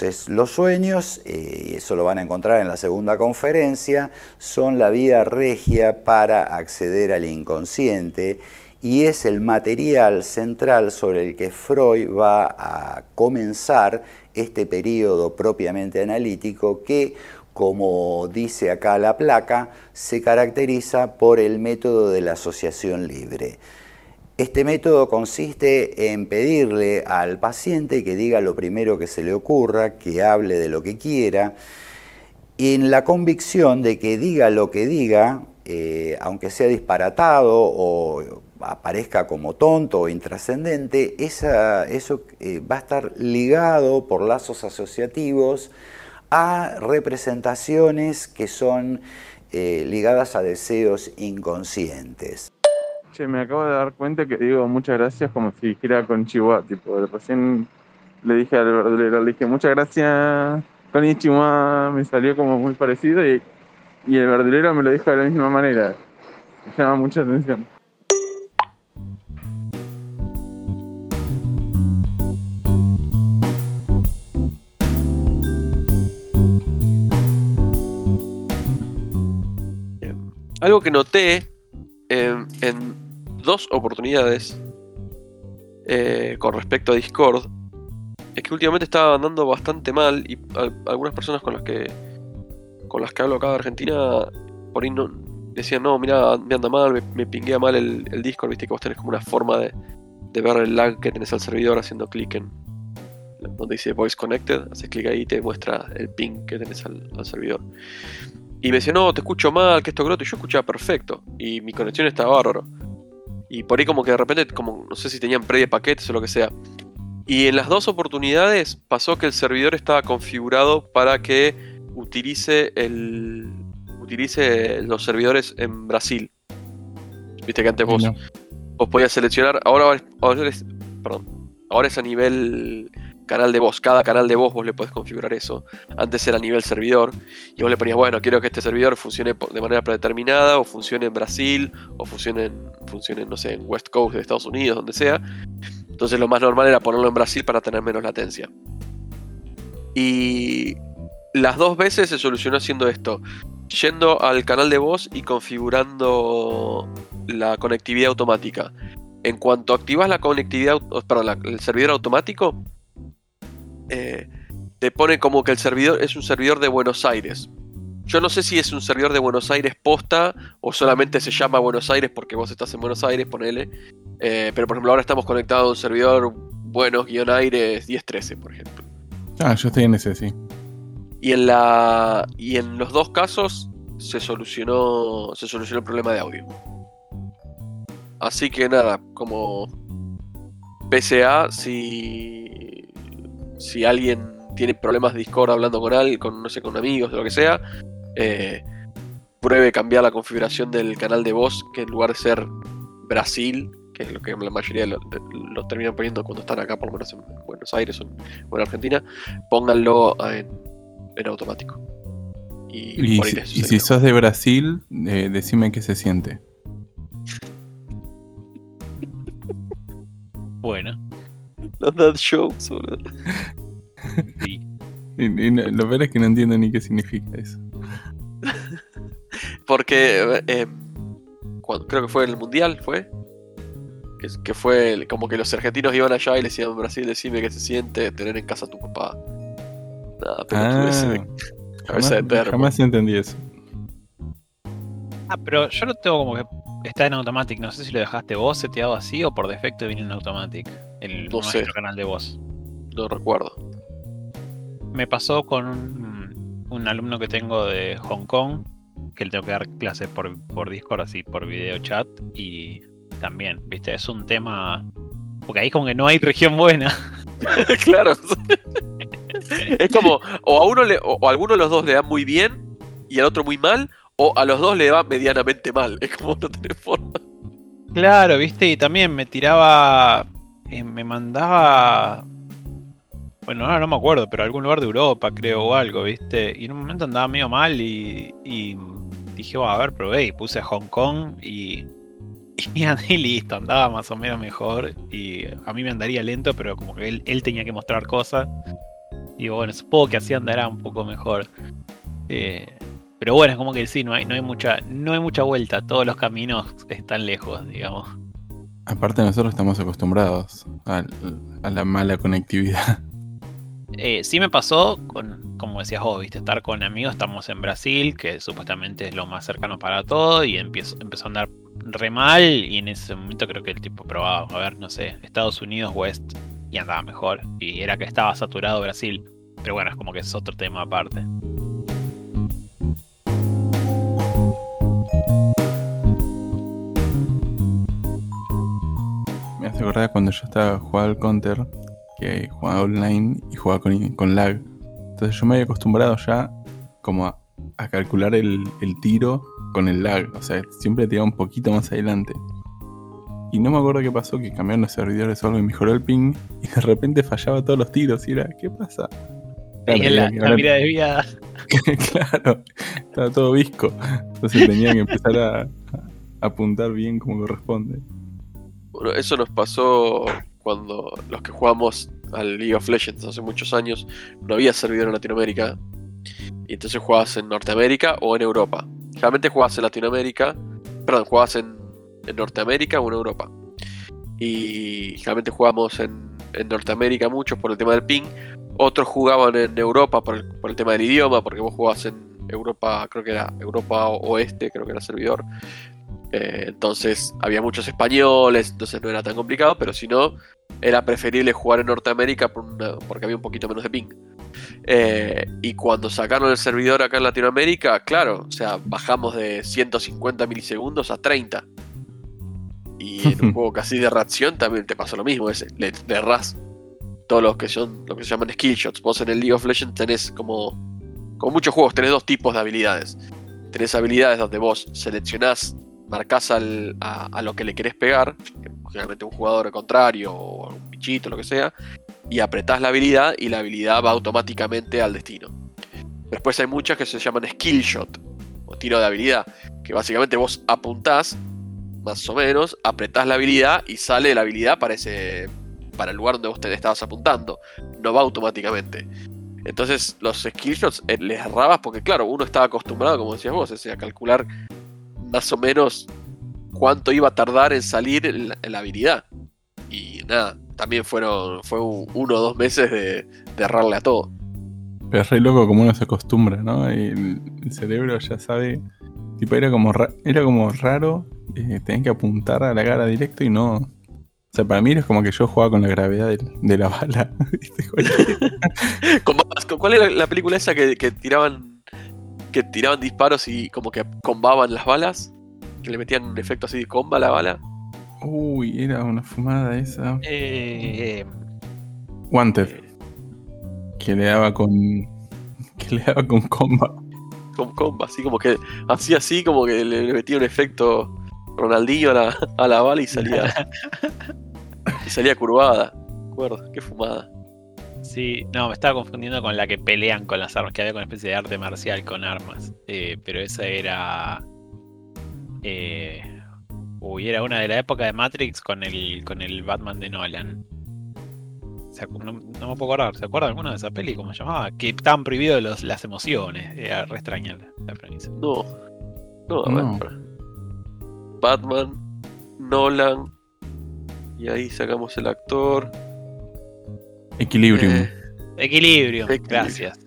Entonces, los sueños, eh, y eso lo van a encontrar en la segunda conferencia, son la vía regia para acceder al inconsciente y es el material central sobre el que Freud va a comenzar este periodo propiamente analítico que, como dice acá la placa, se caracteriza por el método de la asociación libre. Este método consiste en pedirle al paciente que diga lo primero que se le ocurra, que hable de lo que quiera, en la convicción de que diga lo que diga, eh, aunque sea disparatado o aparezca como tonto o intrascendente, eso eh, va a estar ligado por lazos asociativos a representaciones que son eh, ligadas a deseos inconscientes me acabo de dar cuenta que digo muchas gracias como si dijera con Chihuahua, tipo, recién le dije al verdulero, le dije muchas gracias con Chihuahua, me salió como muy parecido y, y el verdulero me lo dijo de la misma manera. Me llama mucha atención. Algo que noté en dos oportunidades eh, con respecto a Discord. Es que últimamente estaba andando bastante mal y algunas personas con las que con las que hablo acá de Argentina por ahí no, decían no mira me anda mal me, pinguea mal el, Discord viste que vos tenés como una forma de, ver el lag que tenés al servidor haciendo clic en donde dice voice connected haces clic ahí y te muestra el ping que tenés al, servidor. Y me decía no te escucho mal que esto groto y yo escuchaba perfecto y mi conexión estaba bárbaro y por ahí como que de repente, como no sé si tenían pre de paquetes o lo que sea. Y en las dos oportunidades pasó que el servidor estaba configurado para que utilice el utilice los servidores en Brasil. Viste que antes vos, vos podías seleccionar, ahora, ahora, es, perdón, ahora es a nivel canal de voz. Cada canal de voz vos le podés configurar eso. Antes era a nivel servidor. Y vos le ponías, bueno, quiero que este servidor funcione de manera predeterminada, o funcione en Brasil, o funcione en, funcione, no sé, en West Coast de Estados Unidos, donde sea. Entonces lo más normal era ponerlo en Brasil para tener menos latencia. Y las dos veces se solucionó haciendo esto. Yendo al canal de voz y configurando la conectividad automática. En cuanto activas la conectividad, perdón, el servidor automático, eh, te pone como que el servidor es un servidor de Buenos Aires. Yo no sé si es un servidor de Buenos Aires posta o solamente se llama Buenos Aires porque vos estás en Buenos Aires, ponele. Eh, pero por ejemplo ahora estamos conectados a un servidor Buenos-Aires 1013, por ejemplo. Ah, yo estoy en ese, sí. Y en la. Y en los dos casos se solucionó. Se solucionó el problema de audio. Así que nada, como PCA, si si alguien tiene problemas de Discord hablando con alguien, con, no sé, con amigos, lo que sea, eh, pruebe cambiar la configuración del canal de voz, que en lugar de ser Brasil, que es lo que la mayoría los lo terminan poniendo cuando están acá, por lo menos en Buenos Aires o en, Argentina, pónganlo en, automático. Y, si, sos de Brasil, eh, decime qué se siente. bueno. Los dead shows, boludo. Sí. lo peor es que no entiendo ni qué significa eso. Porque eh, creo que fue en el mundial, fue. Que, fue como que los argentinos iban allá y le decían Brasil, decime qué se siente tener en casa a tu papá. Nada, pero ah, cabeza de perro. Jamás entendí eso. Ah, pero yo lo tengo como que está en Automatic. No sé si lo dejaste vos seteado así o por defecto viene en Automatic. El no canal de voz. No recuerdo. Me pasó con un, alumno que tengo de Hong Kong, que le tengo que dar clases por, por Discord, así por video chat, y también, viste, es un tema. Porque ahí como que no hay región buena. claro. es como, o a uno le, o a alguno de los dos le da muy bien y al otro muy mal, o a los dos le va medianamente mal. Es como no tener. Claro, viste, y también me tiraba. Eh, me mandaba. Bueno, ahora no me acuerdo, pero algún lugar de Europa, creo, o algo, viste. Y en un momento andaba medio mal y, dije, bueno, a ver, probé y puse Hong Kong y. Y, listo, andaba más o menos mejor. Y a mí me andaría lento, pero como que él, él tenía que mostrar cosas. Y bueno, supongo que así andará un poco mejor. Eh, pero bueno, es como que sí, no hay, no hay mucha, no hay mucha vuelta, todos los caminos están lejos, digamos. Aparte nosotros estamos acostumbrados a, a la mala conectividad. Eh, sí me pasó con, como decías vos, viste, estar con amigos, estamos en Brasil, que supuestamente es lo más cercano para todo, y empiezo, empezó a andar re mal, y en ese momento creo que el tipo probaba, a ver, no sé, Estados Unidos, West, y andaba mejor, y era que estaba saturado Brasil. Pero bueno, es como que es otro tema aparte. Hace acordar cuando yo estaba jugando al Counter, que jugaba online y jugaba con, con lag. Entonces yo me había acostumbrado ya como a, a calcular el, el tiro con el lag. O sea, siempre tiraba un poquito más adelante. Y no me acuerdo qué pasó, que cambiaron los servidores o algo y mejoró el ping. Y de repente fallaba todos los tiros. Y era, ¿qué pasa? Ahí en la, la mira desviada. claro, estaba todo visco. Entonces tenía que empezar a, a apuntar bien como corresponde. Bueno, eso nos pasó cuando los que jugamos al League of Legends hace muchos años, no había servidor en Latinoamérica. Y entonces jugabas en Norteamérica o en Europa. Generalmente jugabas en Latinoamérica, perdón, jugabas en, en Norteamérica o en Europa. Y generalmente jugamos en, en Norteamérica muchos por el tema del ping. Otros jugaban en Europa por el, por el tema del idioma, porque vos jugabas en Europa, creo que era Europa Oeste, creo que era servidor. Eh, entonces había muchos españoles, entonces no era tan complicado, pero si no, era preferible jugar en Norteamérica por una- porque había un poquito menos de ping. Eh, y cuando sacaron el servidor acá en Latinoamérica, claro, o sea, bajamos de 150 milisegundos a 30. Y en un juego casi de reacción también te pasa lo mismo, es, le, le errás todos los que son lo que se llaman skill shots. Vos en el League of Legends tenés como, como muchos juegos, tenés dos tipos de habilidades. Tenés habilidades donde vos seleccionás, marcás al- a, lo que le querés pegar, generalmente un jugador contrario o un bichito, lo que sea, y apretás la habilidad y la habilidad va automáticamente al destino. Después hay muchas que se llaman skill shot o tiro de habilidad, que básicamente vos apuntás más o menos, apretás la habilidad y sale la habilidad para ese para el lugar donde vos te estabas apuntando, no va automáticamente. Entonces los skill shots eh, les errabas porque claro, uno estaba acostumbrado, como decías vos, a calcular más o menos cuánto iba a tardar en salir la, la habilidad. Y nada, también fueron fue un- uno o dos meses de, de errarle a todo. Pero es re loco como uno se acostumbra, ¿no? Y el, el cerebro ya sabe. Tipo, era como, ra- era como raro eh, tener que apuntar a la cara directo y no. O sea, para mí es como que yo jugaba con la gravedad de, la bala. ¿viste? Con balas, ¿con- ¿Cuál era la película esa que, que tiraban que tiraban disparos y como que combaban las balas? Que le metían un efecto así de comba a la bala. Uy, era una fumada esa. Eh, Wanted. Que le daba con. Que le daba con comba. Con comba, así como que hacía así, como que le, le metía un efecto Ronaldinho a la, a la bala y salía. y salía curvada. Me acuerdo, qué fumada. Sí, no, me estaba confundiendo con la que pelean con las armas, que había con una especie de arte marcial con armas. Eh, pero esa era. Eh, uy, era una de la época de Matrix con el, con el Batman de Nolan. No, no me puedo acordar, ¿se acuerdan alguna de esa peli? ¿Cómo se llamaba? Que estaban prohibidos los- las emociones. Era re extraña la, la premisa. No. No, a No. ver. Batman, Nolan. Y ahí sacamos el actor. Equilibrium. Eh, Equilibrio, Equilibrio. gracias.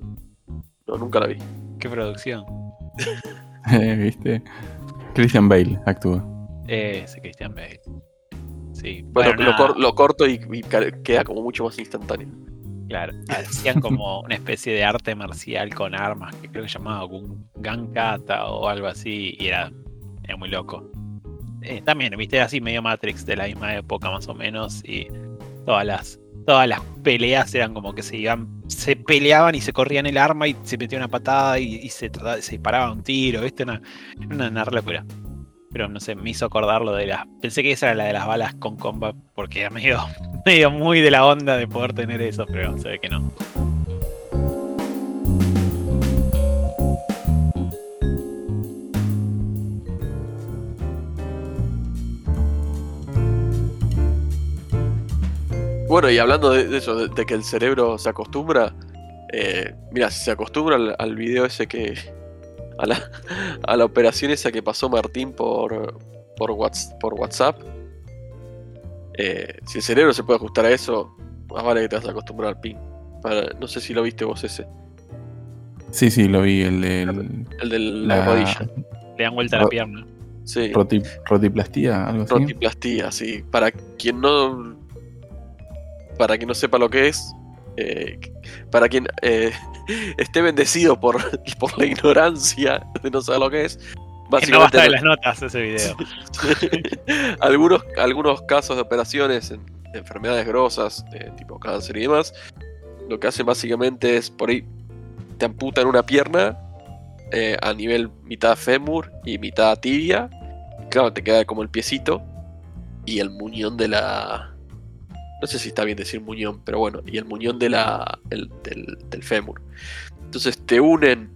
no, nunca la vi. Qué producción. Eh, ¿Viste? Christian Bale actúa. Eh, Ese Christian Bale. Sí, Bueno, bueno, lo, nada, cor- lo corto y, queda como mucho más instantáneo. claro. Hacían como una especie de arte marcial con armas que creo que se llamaba Gankata o algo así y era, era muy loco. Eh, también, viste, así medio Matrix de la misma época más o menos y todas las todas las peleas eran como que se iban se peleaban y se corrían el arma y se metía una patada y, se, trataba- se disparaba un tiro, viste, una, una, una locura. Pero no sé, me hizo acordar lo de las. Pensé que esa era la de las balas con comba, porque era medio, medio muy de la onda de poder tener eso, pero se ve que no. Bueno, y hablando de, de eso, de, de que el cerebro se acostumbra, Eh, mira, si se acostumbra al, al video ese que. A la, a la operación esa que pasó Martín por, por, Whats- por WhatsApp. eh, si el cerebro se puede ajustar a eso, más vale que te vas a acostumbrar al pin. Para- no sé si lo viste vos ese. Sí, sí, lo vi, el de El de la, la rodilla. Le dan vuelta a la pierna. Sí. roti- rotiplastía, algo así. Rotiplastía, sí. Para quien no. Para quien no sepa lo que es. eh, para quien eh, esté bendecido por, por la ignorancia de no saber lo que es. Que no va a estar en no- las notas ese video. algunos, algunos casos de operaciones en de enfermedades grosas, eh, tipo cáncer y demás, lo que hacen básicamente es por ahí te amputan una pierna eh, a nivel mitad fémur y mitad tibia. Y claro, te queda como el piecito y el muñón de la. No sé si está bien decir muñón, pero bueno, y el muñón de la, el- del, del fémur. Entonces te unen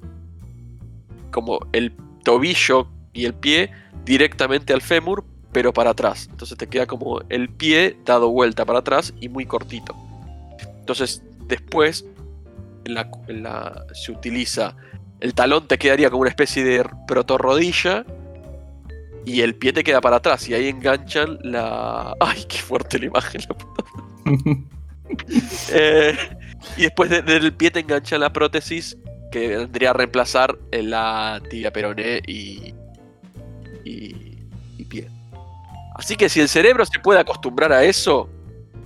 como el tobillo y el pie directamente al fémur, pero para atrás. Entonces te queda como el pie dado vuelta para atrás y muy cortito. Entonces después se utiliza el talón te quedaría como una especie de protorrodilla y el pie te queda para atrás y ahí enganchan la... ¡Ay, qué fuerte la imagen! eh, y después de- del pie te engancha la prótesis que vendría a reemplazar la tibia peroné y, y, y pie. Así que si el cerebro se puede acostumbrar a eso,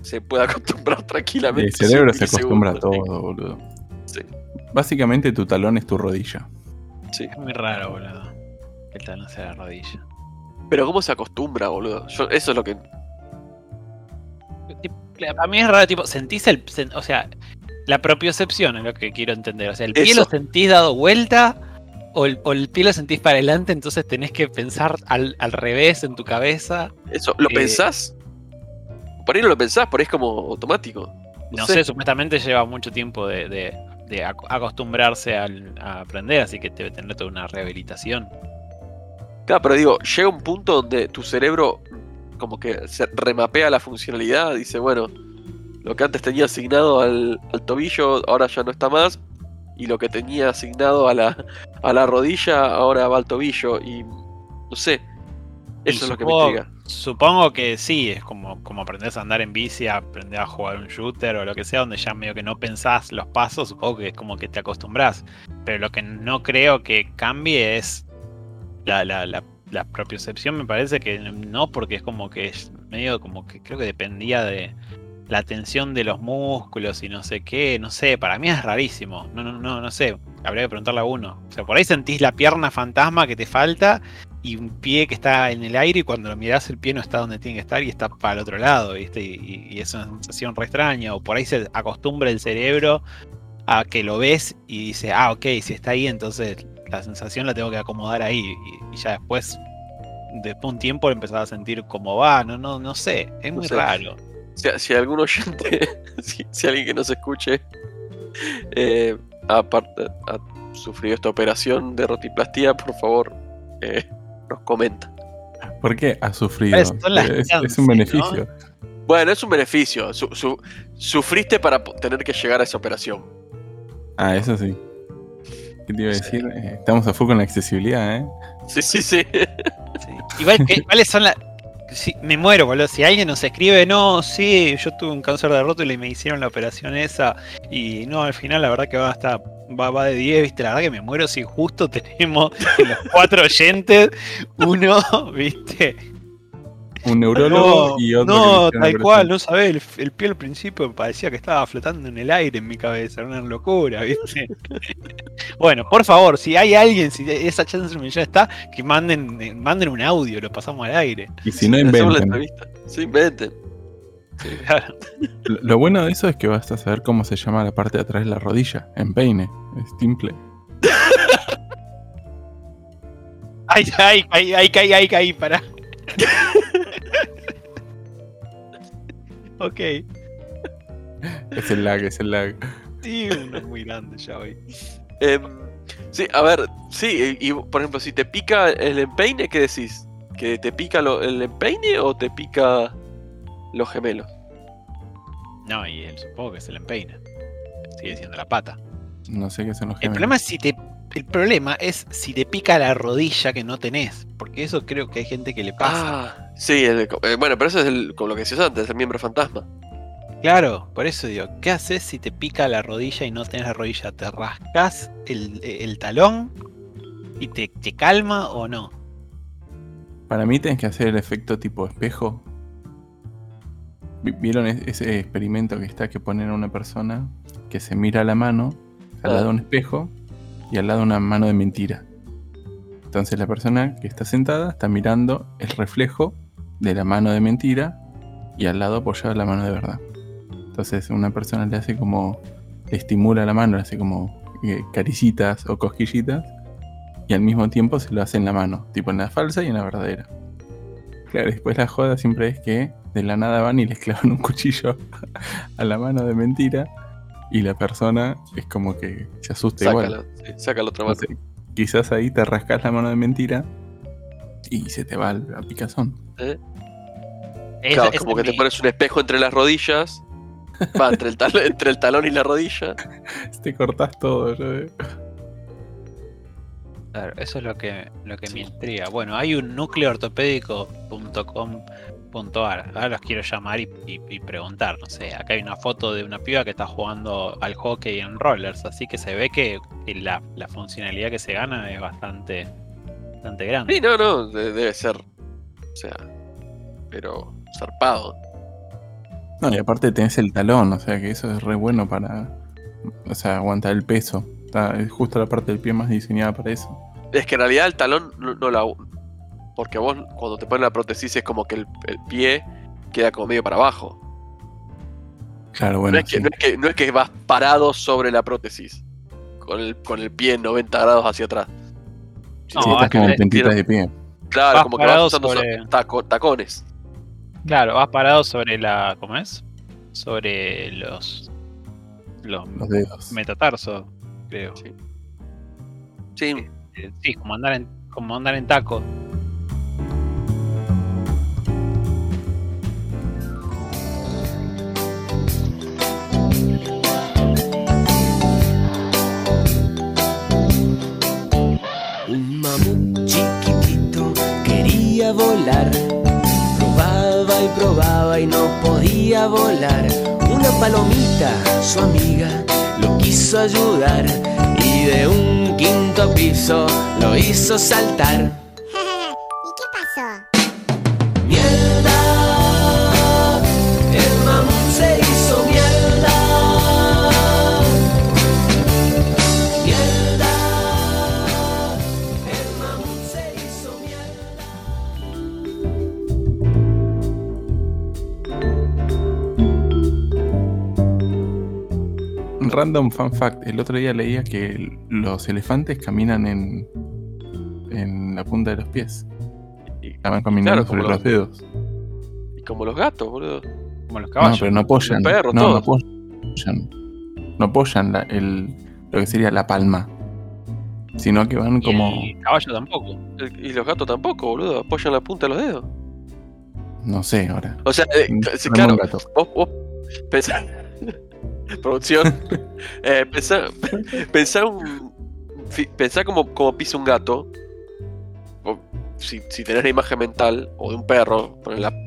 se puede acostumbrar tranquilamente. el cerebro se acostumbra a todo, boludo. Sí. Básicamente tu talón es tu rodilla. Sí. Es muy raro, boludo. Que el talón sea la rodilla. Pero ¿cómo se acostumbra, boludo? Yo- eso es lo que... A mí es raro, tipo, sentís el. o sea, la propiocepción es lo que quiero entender. O sea, el pie Eso. lo sentís dado vuelta o el, o el pie lo sentís para adelante, entonces tenés que pensar al, al revés en tu cabeza. Eso, ¿lo Eh, pensás? Por ahí no lo pensás, por ahí es como automático. No sé, supuestamente lleva mucho tiempo de, de- de ac- acostumbrarse al- a aprender, así que debe tener toda una rehabilitación. Claro, pero digo, llega un punto donde tu cerebro como que se remapea la funcionalidad, dice, bueno, lo que antes tenía asignado al, al tobillo ahora ya no está más, y lo que tenía asignado a la, a la rodilla ahora va al tobillo, y no sé, eso es lo que me intriga. Supongo que sí, es como, como aprendés a andar en bici, aprender a jugar un shooter o lo que sea, donde ya medio que no pensás los pasos, supongo que es como que te acostumbras. Pero lo que no creo que cambie es la, la, la, la propiocepción, me parece que no, porque es como que es medio como que creo que dependía de la tensión de los músculos y no sé qué, no sé, para mí es rarísimo, no, no, no, no sé, habría que preguntarle a uno. O sea, por ahí sentís la pierna fantasma que te falta y un pie que está en el aire y cuando lo mirás el pie no está donde tiene que estar y está para el otro lado, ¿viste? Y, y- es una sensación re extraña. O por ahí se acostumbra el cerebro a que lo ves y dice, ah, ok, si está ahí, entonces la sensación la tengo que acomodar ahí. Y, y ya después, después de un tiempo, empezás a sentir cómo va, no, no, no sé, es No muy sé. raro. Si, si algún oyente, si, si alguien que nos escuche, eh, aparte, ha sufrido esta operación de rotiplastía, por favor, eh, nos comenta. ¿Por qué ha sufrido? ¿Cuáles son las Es, es un no? beneficio. Bueno, es un beneficio. su- su- sufriste para tener que llegar a esa operación. Ah, eso sí. ¿Qué te iba a Sí. decir? Eh, estamos a full con la accesibilidad, ¿eh? Sí, sí, sí. Sí. Igual, ¿qué- ¿cuáles son las.? Sí, me muero, boludo. Si alguien nos escribe, no, sí, yo tuve un cáncer de rótula y me hicieron la operación esa. Y no, al final la verdad que va hasta. Va, va de 10, viste, la verdad que me muero si justo tenemos en los cuatro oyentes uno, viste. Un neurólogo No, y otro. no tal cual, no sabés, el, el pie al principio parecía que estaba flotando en el aire en mi cabeza, era una locura, ¿viste? bueno, por favor, si hay alguien, si esa chance ya está, que manden, eh, manden un audio, lo pasamos al aire. Y si no inventen. entrevista. Sí, inventen. Claro. Lo lo bueno de eso es que vas a saber cómo se llama la parte de atrás de la rodilla. En peine. Es simple. Ay, ay, ay, ay, ay, ay, ay, pará. ok, Es el lag, es el lag. sí, uno es muy grande ya hoy. Em, sí, a ver, sí, y, y, por ejemplo, si te pica el empeine, ¿qué decís? ¿Que te pica lo- el empeine o te pica los gemelos? No, y él supongo que se le empeina. Sigue siendo la pata. No sé qué son los El gemelos. problema es si te. El problema es si te pica la rodilla que no tenés. Porque eso creo que hay gente que le pasa. Ah, sí, el- eh, bueno, pero eso es el, como lo que decías antes, el miembro fantasma. Claro, por eso digo, ¿qué haces si te pica la rodilla y no tenés la rodilla? ¿Te rascas el, el talón y te, te calma o no? Para mí tenés que hacer el efecto tipo espejo. Vi- ¿Vieron es- ese experimento que está que ponen a una persona que se mira la mano al Ah. lado de un espejo y al lado una mano de mentira? Entonces la persona que está sentada está mirando el reflejo de la mano de mentira y al lado apoyada la mano de verdad. Entonces una persona le hace como, le estimula la mano, le hace como eh, caricitas o cosquillitas y al mismo tiempo se lo hace en la mano, tipo en la falsa y en la verdadera. Claro, después la joda siempre es que de la nada van y les clavan un cuchillo a la mano de mentira y la persona es como que se asusta igual. Sácala, sí, saca la otra mano. Quizás ahí te rascas la mano de mentira y se te va al- a picazón. ¿eh? Esa- Claro, como que es te pones un espejo entre las rodillas. Va, entre el, tal- entre el talón y la rodilla. Te cortás todo. yo veo. Claro, eso es lo que, lo que Sí. me intriga. Bueno, hay un nucleoortopédico.com.ar. Ahora los quiero llamar y, y- y preguntar. No sé, acá hay una foto de una piba que está jugando al hockey en rollers. Así que se ve que, que la, la funcionalidad que se gana es bastante, bastante grande. Sí, no, no, de- debe ser. O sea, pero zarpado. No, y aparte tenés el talón, o sea que eso es re bueno para o sea, aguantar el peso. Está, es justo la parte del pie más diseñada para eso. Es que en realidad el talón no, no la. Porque vos cuando te ponen la prótesis es como que el, el pie queda como medio para abajo. Claro, bueno. no, es que, sí. no, es que, no es que vas parado sobre la prótesis. Con el, con el pie en 90 grados hacia atrás. No, Sí, es estás como en puntitas de pie. Claro, vas como que vas parado usando sobre- so- taco- tacones. Claro, vas parado sobre la. ¿Cómo es? Sobre los. Los Los dedos. metatarsos, creo. Sí. Sí, Eh, Sí, como andar en, como andar en taco. Probaba y probaba y no podía volar. Una palomita, su amiga, lo quiso ayudar y de un quinto piso lo hizo saltar. Random fun fact. El otro día leía que los elefantes caminan en, en la punta de los pies. y, Estaban caminando claro, sobre los- los dedos. y como los gatos, boludo. Como los No, caballos. pero no apoyan. No, no apoyan. No apoyan la- el, lo que sería la palma. Sino que van Y como. el caballo tampoco. El- y los gatos tampoco, boludo. Apoyan la punta de los dedos. No sé ahora. O sea, eh, no claro, vos, vos pensá, producción, eh, pensá, pensá como, como pisa un gato, o si, si tenés la imagen mental, o de un perro,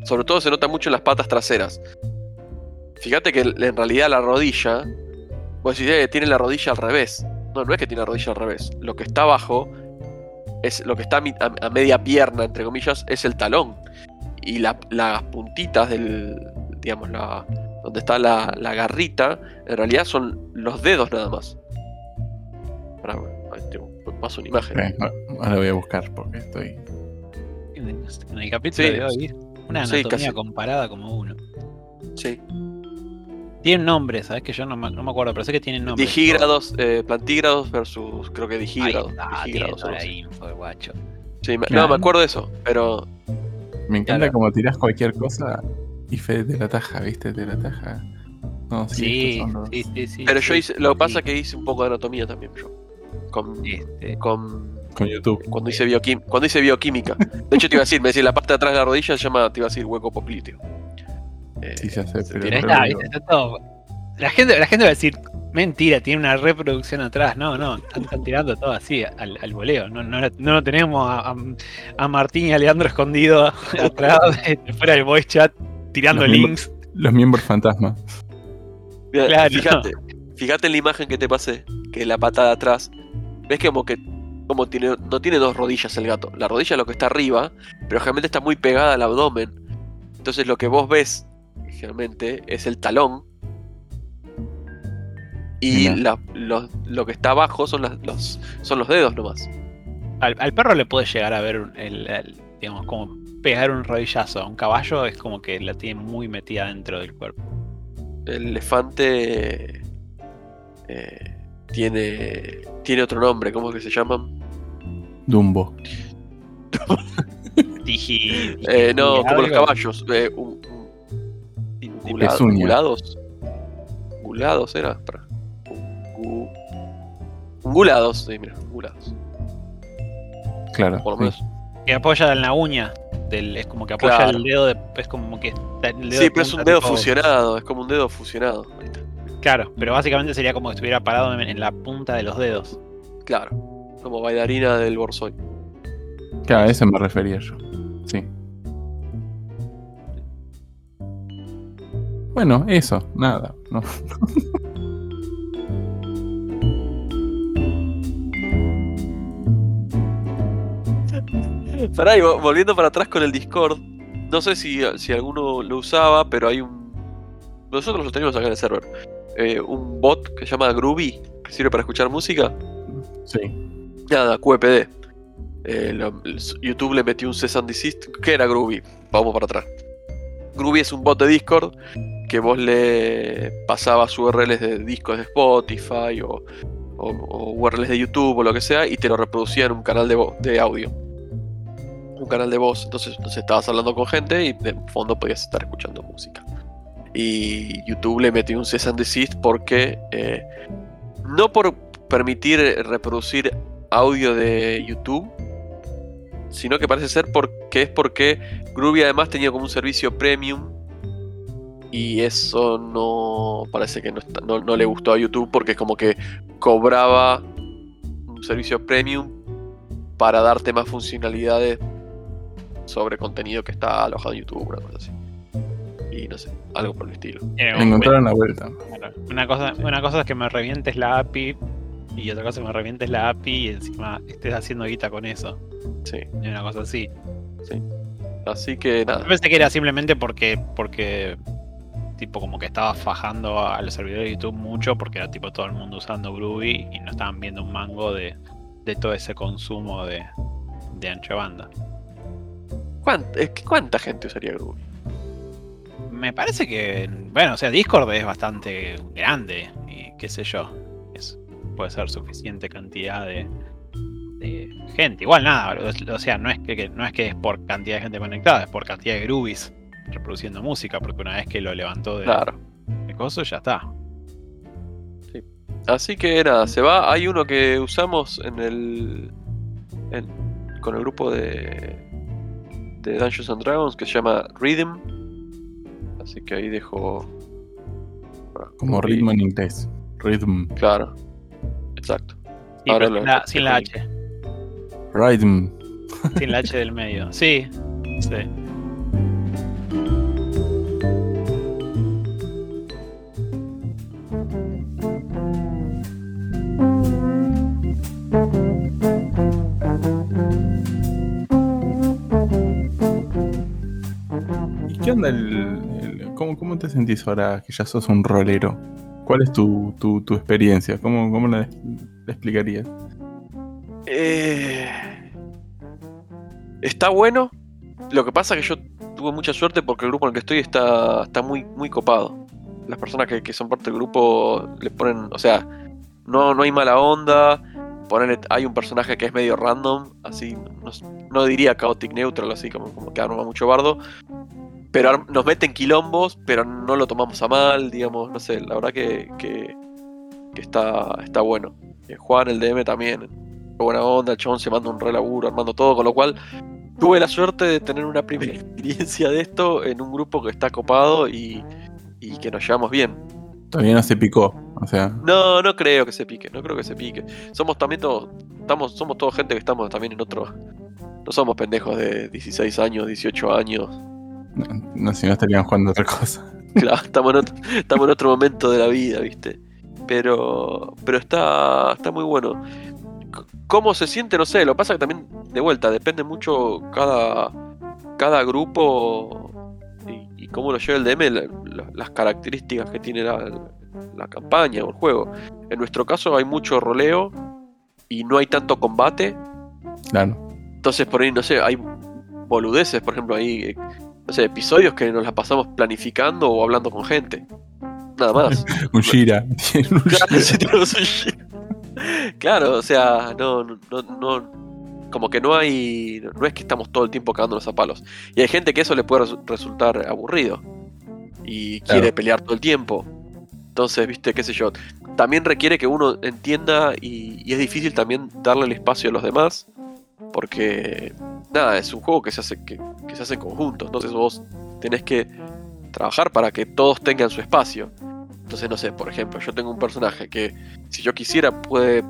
sobre todo se nota mucho en las patas traseras. Fíjate que en realidad la rodilla, vos decís, eh, tiene la rodilla al revés. No, no es que tiene la rodilla al revés. Lo que está abajo, es lo que está a, media pierna, entre comillas, es el talón y la- las puntitas del, digamos, la, donde está la, la garrita, en realidad son los dedos nada más. Paso una imagen. Eh, ahora voy a buscar porque estoy. En el capítulo Sí, de hoy, una sí, anatomía casi. comparada como uno. Sí. Tiene un nombre, ¿sabes? Que yo no me, no me acuerdo, pero sé que tienen nombre. Digígrados, eh, plantígrados versus, creo que digígrados. algo la así. info, guacho. Sí, me- Claro. no, me acuerdo de eso, pero Me encanta Claro. como tirás cualquier cosa y Fede te la taja, ¿viste? Te la taja. No, sí, Sí, los- sí, sí, sí. pero yo sí, hice, lo que pasa sí. es que hice un poco de anatomía también yo. Con, Este, con Con YouTube. cuando hice bioquim, cuando hice bioquímica. De hecho te iba a decir, me decía la parte de atrás de la rodilla se llama, te iba a decir hueco popliteo. Eh, Sí, ya sé, pero. está. Está todo. La gente, la gente va a decir, Mentira, tiene una reproducción atrás. No, no, están, están tirando todo así al, al voleo. No, no, no lo tenemos a, a- a Martín y a Leandro escondido atrás, de- fuera del voice chat, tirando Los links. Los miembros fantasma. Mira, Claro. Fíjate, fíjate en la imagen que te pasé, que la pata de atrás, ves que como que como tiene, no tiene dos rodillas el gato. La rodilla es lo que está arriba, pero generalmente está muy pegada al abdomen. Entonces lo que vos ves, generalmente, es el talón. Y Mirá. la- los- lo que está abajo son, las- los, son los dedos nomás. Al, al perro le puede llegar a ver un- el, el- digamos, como pegar un rodillazo. A un caballo es como que la tiene muy metida dentro del cuerpo. El elefante eh, tiene, tiene otro nombre, ¿cómo es que se llaman? Dumbo. Digi, Eh, no, como los caballos. Eh, un- un-. ¿Ungulados era? Ungu- Ungulados, sí, mira, ungulados. Claro. Por lo sí. menos. Que apoya en la uña. Del, es como que apoya Claro. el dedo de, es como que está el dedo Sí, pero es un dedo fusionado, es como un dedo fusionado. Claro, pero básicamente sería como que estuviera parado en, en la punta de los dedos. Claro, como bailarina del Borsoi. Claro, a eso me refería yo. Sí. Bueno, eso, nada. No. Pará, y vo- volviendo para atrás con el Discord, no sé si, si alguno lo usaba, pero hay un. Nosotros lo tenemos acá en el server. eh, un bot que se llama Groovy, que sirve para escuchar música. Sí. Nada, QPD. Eh, lo- YouTube le metió un cease and desist. ¿Qué era Groovy? Vamos para atrás. Groovy es un bot de Discord que vos le pasabas URLs de discos de Spotify o, o- o URLs de YouTube o lo que sea y te lo reproducía en un canal de, de audio. Un canal de voz. Entonces, entonces estabas hablando con gente y de fondo podías estar escuchando música. Y YouTube le metió un cease and desist porque eh, no por permitir reproducir audio de YouTube, sino que parece ser porque es porque Groovy además tenía como un servicio premium y eso no parece que no, está- no, no le gustó a YouTube porque es como que cobraba un servicio premium para darte más funcionalidades sobre contenido que está alojado en YouTube, una cosa así. Y no sé, algo por el estilo. Como- encontraron la vuelta. Claro. Una cosa, una cosa es que me revientes la API y otra cosa es que me revientes la API y encima estés haciendo guita con eso. Sí, Y una cosa así. así que nada. Yo pensé que era simplemente porque, porque tipo como que estaba fajando a los servidores de YouTube mucho porque era tipo todo el mundo usando Groovy y no estaban viendo un mango de, de todo ese consumo de, de ancho banda. ¿Cuánta, es que ¿Cuánta gente usaría Groovy? Me parece que, bueno, o sea, Discord es bastante grande y qué sé yo, es, puede ser suficiente cantidad de, de gente. Igual nada, o, o sea, no es que, que- no es que es por cantidad de gente conectada, es por cantidad de groovies reproduciendo música, porque una vez que lo levantó de, Claro. de coso ya está. Así que nada, se va. Hay uno que usamos en el. en- con el grupo de. De Dungeons and Dragons que se llama Rhythm. Así que ahí dejo. Como Y- ritmo en inglés. Rhythm. Claro. Exacto. Sí, Ahora pero lo- sin, la, sin la lo- H, Rhythm. sin la H del medio. Sí, sí. Cómo, te sentís ahora que ya sos un rolero? ¿Cuál es tu, experiencia? ¿Cómo, cómo la, explicarías? Eh, está bueno. Lo que pasa es que yo tuve mucha suerte porque el grupo en el que estoy está, muy, copado. Las personas que, son parte del grupo le ponen. O sea, no, hay mala onda. Hay un personaje que es medio random, así, no, no diría chaotic neutral, así como, como que arma mucho bardo. Pero nos meten quilombos, pero no lo tomamos a mal, digamos, no sé, la verdad que, que, que está, está bueno. Eh, Juan, el DM también, buena onda, el chabón se manda un re laburo, armando todo, con lo cual tuve la suerte de tener una primera experiencia de esto en un grupo que está copado y, y que nos llevamos bien. Todavía no se picó. O sea, No, no creo que se pique, no creo que se pique. Somos también todos, estamos, somos todos gente que estamos también en otro. No somos pendejos de 16 años, 18 años. No, si no estarían jugando otra cosa. Claro, estamos en otro, estamos en otro momento de la vida, ¿viste? Pero, pero está, está muy bueno. ¿Cómo se siente? No sé, lo que pasa que también, de vuelta, depende mucho cada, cada grupo y, y cómo lo lleva el DM, la- la- las características que tiene la, la campaña o el juego. En nuestro caso hay mucho roleo y no hay tanto combate, Claro. entonces por ahí, no sé, hay boludeces, por ejemplo, hay, eh, no sé, episodios que nos las pasamos planificando o hablando con gente. Nada más. Un Shira. Claro, o sea, no, no, no, como que no hay, no es que estamos todo el tiempo cagándonos a palos. Y hay gente que eso le puede resu- resultar aburrido y Claro. quiere pelear todo el tiempo. Entonces, viste, qué sé yo, también requiere que uno entienda y, y es difícil también darle el espacio a los demás porque, nada, es un juego que se hace, que, se hace en conjunto. Entonces vos tenés que trabajar para que todos tengan su espacio. Entonces, no sé, por ejemplo, yo tengo un personaje que si yo quisiera puede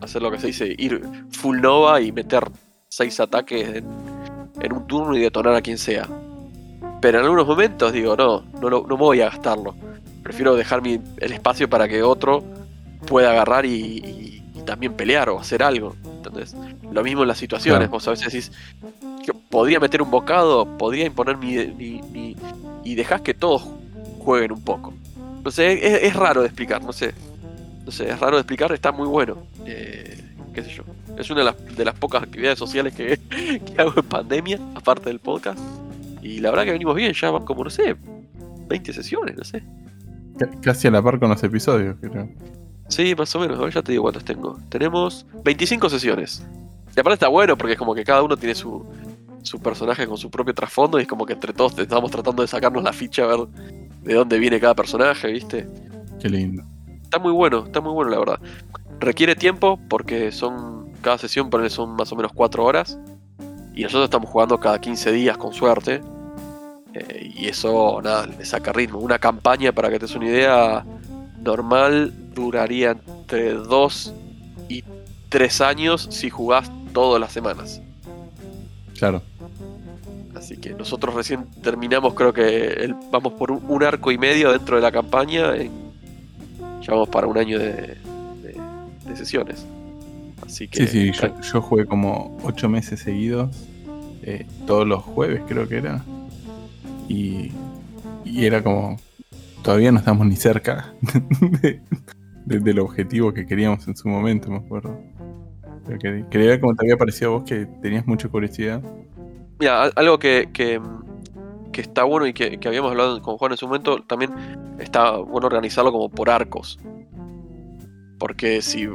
hacer lo que se dice, ir full nova y meter seis ataques en, un turno y detonar a quien sea. Pero en algunos momentos digo, no, no, no voy a gastarlo. Prefiero dejar mi- el espacio para que otro pueda agarrar y también pelear o hacer algo. ¿entendés? Lo mismo en las situaciones. Claro. Vos a veces decís, yo podría meter un bocado, podría imponer mi, mi- mi- y dejás que todos jueguen un poco. No sé, es, es raro de explicar, no sé. No sé, es raro de explicar, está muy bueno. Eh, qué sé yo. Es una de las, de las pocas actividades sociales que, que hago en pandemia, aparte del podcast. Y la verdad que venimos bien, ya van como, no sé, 20 sesiones, no sé. C- Casi a la par con los episodios, creo. Sí, más o menos, a ver, ya te digo cuántas tengo. Tenemos 25 sesiones. Y aparte está bueno porque es como que cada uno tiene su, su personaje con su propio trasfondo y es como que entre todos estamos tratando de sacarnos la ficha a ver de dónde viene cada personaje, ¿viste? Qué lindo. Está muy bueno, está muy bueno la verdad. Requiere tiempo porque son. Cada sesión ponele, son más o menos 4 horas. Y nosotros estamos jugando cada 15 días con suerte. Eh, y eso, nada, le saca ritmo. Una campaña, para que te des una idea, normal duraría entre 2 y 3 años si jugás todas las semanas. Claro. Así que nosotros recién terminamos, creo que el- vamos por un, un arco y medio dentro de la campaña. en- ya vamos para un año de, de- de sesiones. Así que. Sí, sí, yo, yo jugué como ocho meses seguidos, eh, todos los jueves creo que era. Y, y era como, todavía no estamos ni cerca de- de- del objetivo que queríamos en su momento, me acuerdo. Pero que- quería ver cómo te había parecido a vos que tenías mucha curiosidad. Mira, al- algo que, que, está bueno y que, que habíamos hablado con Juan en su momento, también está bueno organizarlo como por arcos. Porque si,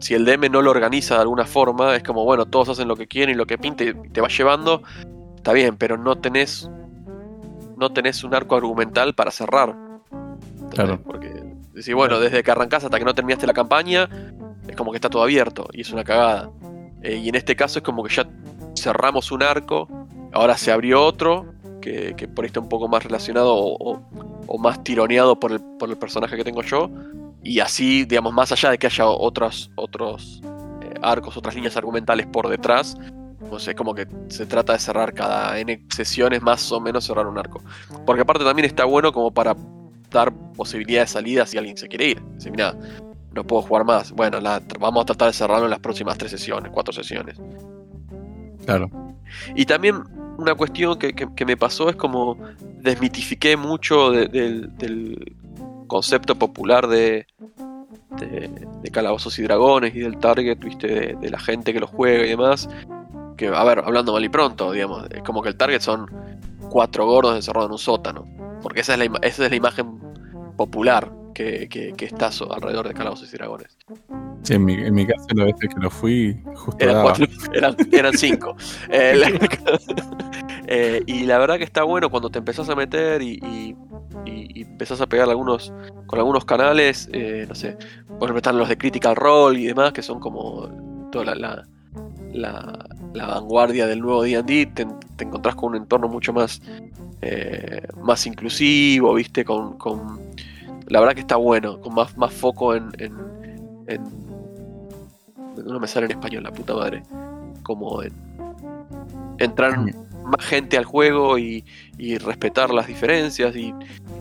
si el DM no lo organiza de alguna forma, es como, bueno, todos hacen lo que quieren y lo que pinte y te va llevando, está bien, pero no tenés, no tenés un arco argumental para cerrar. ¿Entendés? Claro. Porque decís, bueno, desde que arrancás hasta que no terminaste la campaña, es como que está todo abierto y es una cagada. Eh, y en este caso es como que ya cerramos un arco, ahora se abrió otro, que, que por ahí está un poco más relacionado o, o- o más tironeado por el, por el personaje que tengo yo. Y así, digamos, más allá de que haya otros, otros eh, arcos, otras líneas argumentales por detrás, pues es como que se trata de cerrar cada N sesiones más o menos cerrar un arco. Porque aparte también está bueno como para dar posibilidad de salida si alguien se quiere ir. Dice, mira, no puedo jugar más. Bueno, la- vamos a tratar de cerrarlo en las próximas tres sesiones, cuatro sesiones. Claro. Y también una cuestión que, que- que me pasó es como desmitifiqué mucho de- del, del concepto popular de, de, de calabozos y dragones y del target, viste, de, de la gente que lo juega y demás. Que, a ver, hablando mal y pronto, digamos, es como que el target son cuatro gordos encerrados en un sótano. Porque esa es la, esa es la imagen popular que, que- que está alrededor de calabozos y dragones. Sí, en mi, en mi caso, la vez que lo fui, justo Eran, cuatro, eran, eran cinco. Eh, la- eh, y la verdad que está bueno cuando te empezás a meter y, y- y- y empezás a pegar algunos con algunos canales, eh, no sé, por ejemplo están los de Critical Role y demás, que son como toda la, la, la- la vanguardia del nuevo D&D, te, te encontrás con un entorno mucho más, eh, más inclusivo, viste, con, con la verdad que está bueno, con más, más foco en, en, en- No me sale en español, la puta madre. Como en. Entrar más gente al juego y, y respetar las diferencias y,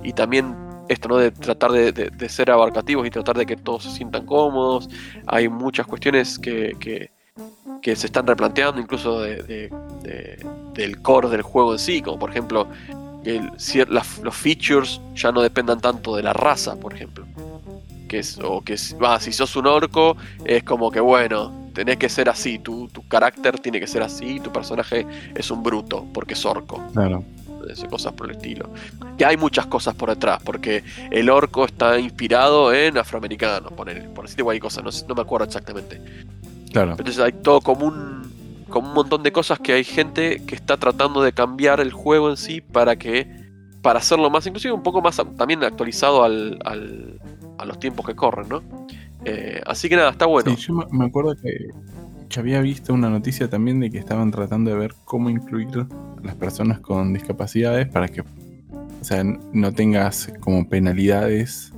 y también esto, ¿no? De tratar de, de- de ser abarcativos y tratar de que todos se sientan cómodos. Hay muchas cuestiones que, que, que se están replanteando, incluso de, de- de- del core del juego en sí, como por ejemplo el las- los features ya no dependan tanto de la raza, por ejemplo. Que es, o que si- va, si sos un orco, es como que bueno, tenés que ser así, tu, tu carácter tiene que ser así, tu personaje es un bruto, porque es orco Claro. cosas por el estilo. Que hay muchas cosas por detrás, porque el orco está inspirado en afroamericanos, poner, por decirte cualquier cosa, no, no me acuerdo exactamente. Claro. Entonces hay todo como un, como un montón de cosas que hay gente que está tratando de cambiar el juego en sí para que, para hacerlo más, inclusive un poco más también actualizado al, al- a los tiempos que corren, ¿no? Eh, así que nada, está bueno. Sí, yo me- acuerdo que, había visto una noticia también de que estaban tratando de ver cómo incluir a las personas con discapacidades para que, o sea, no tengas como penalidades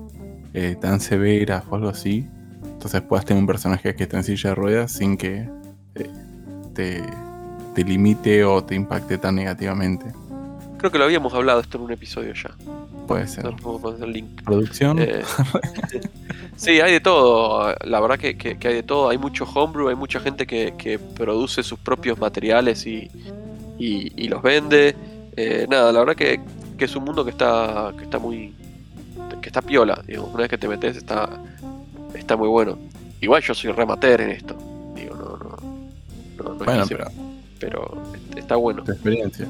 eh, tan severas o algo así. Entonces puedas tener un personaje que esté en silla de ruedas sin que eh, te, te limite o te impacte tan negativamente. Creo que lo habíamos hablado esto en un episodio ya. Puede ser. No puedo poner el link. Producción. Eh, sí, hay de todo. La verdad que, que- que hay de todo. Hay mucho homebrew, hay mucha gente que, que produce sus propios materiales y, y- y los vende. Eh, nada, la verdad que, que es un mundo que está, que está muy. que está piola. Digo, una vez que te metes está, está muy bueno. Igual yo soy remater en esto. Digo, no, no. no, no bueno, pero está bueno. experiencia.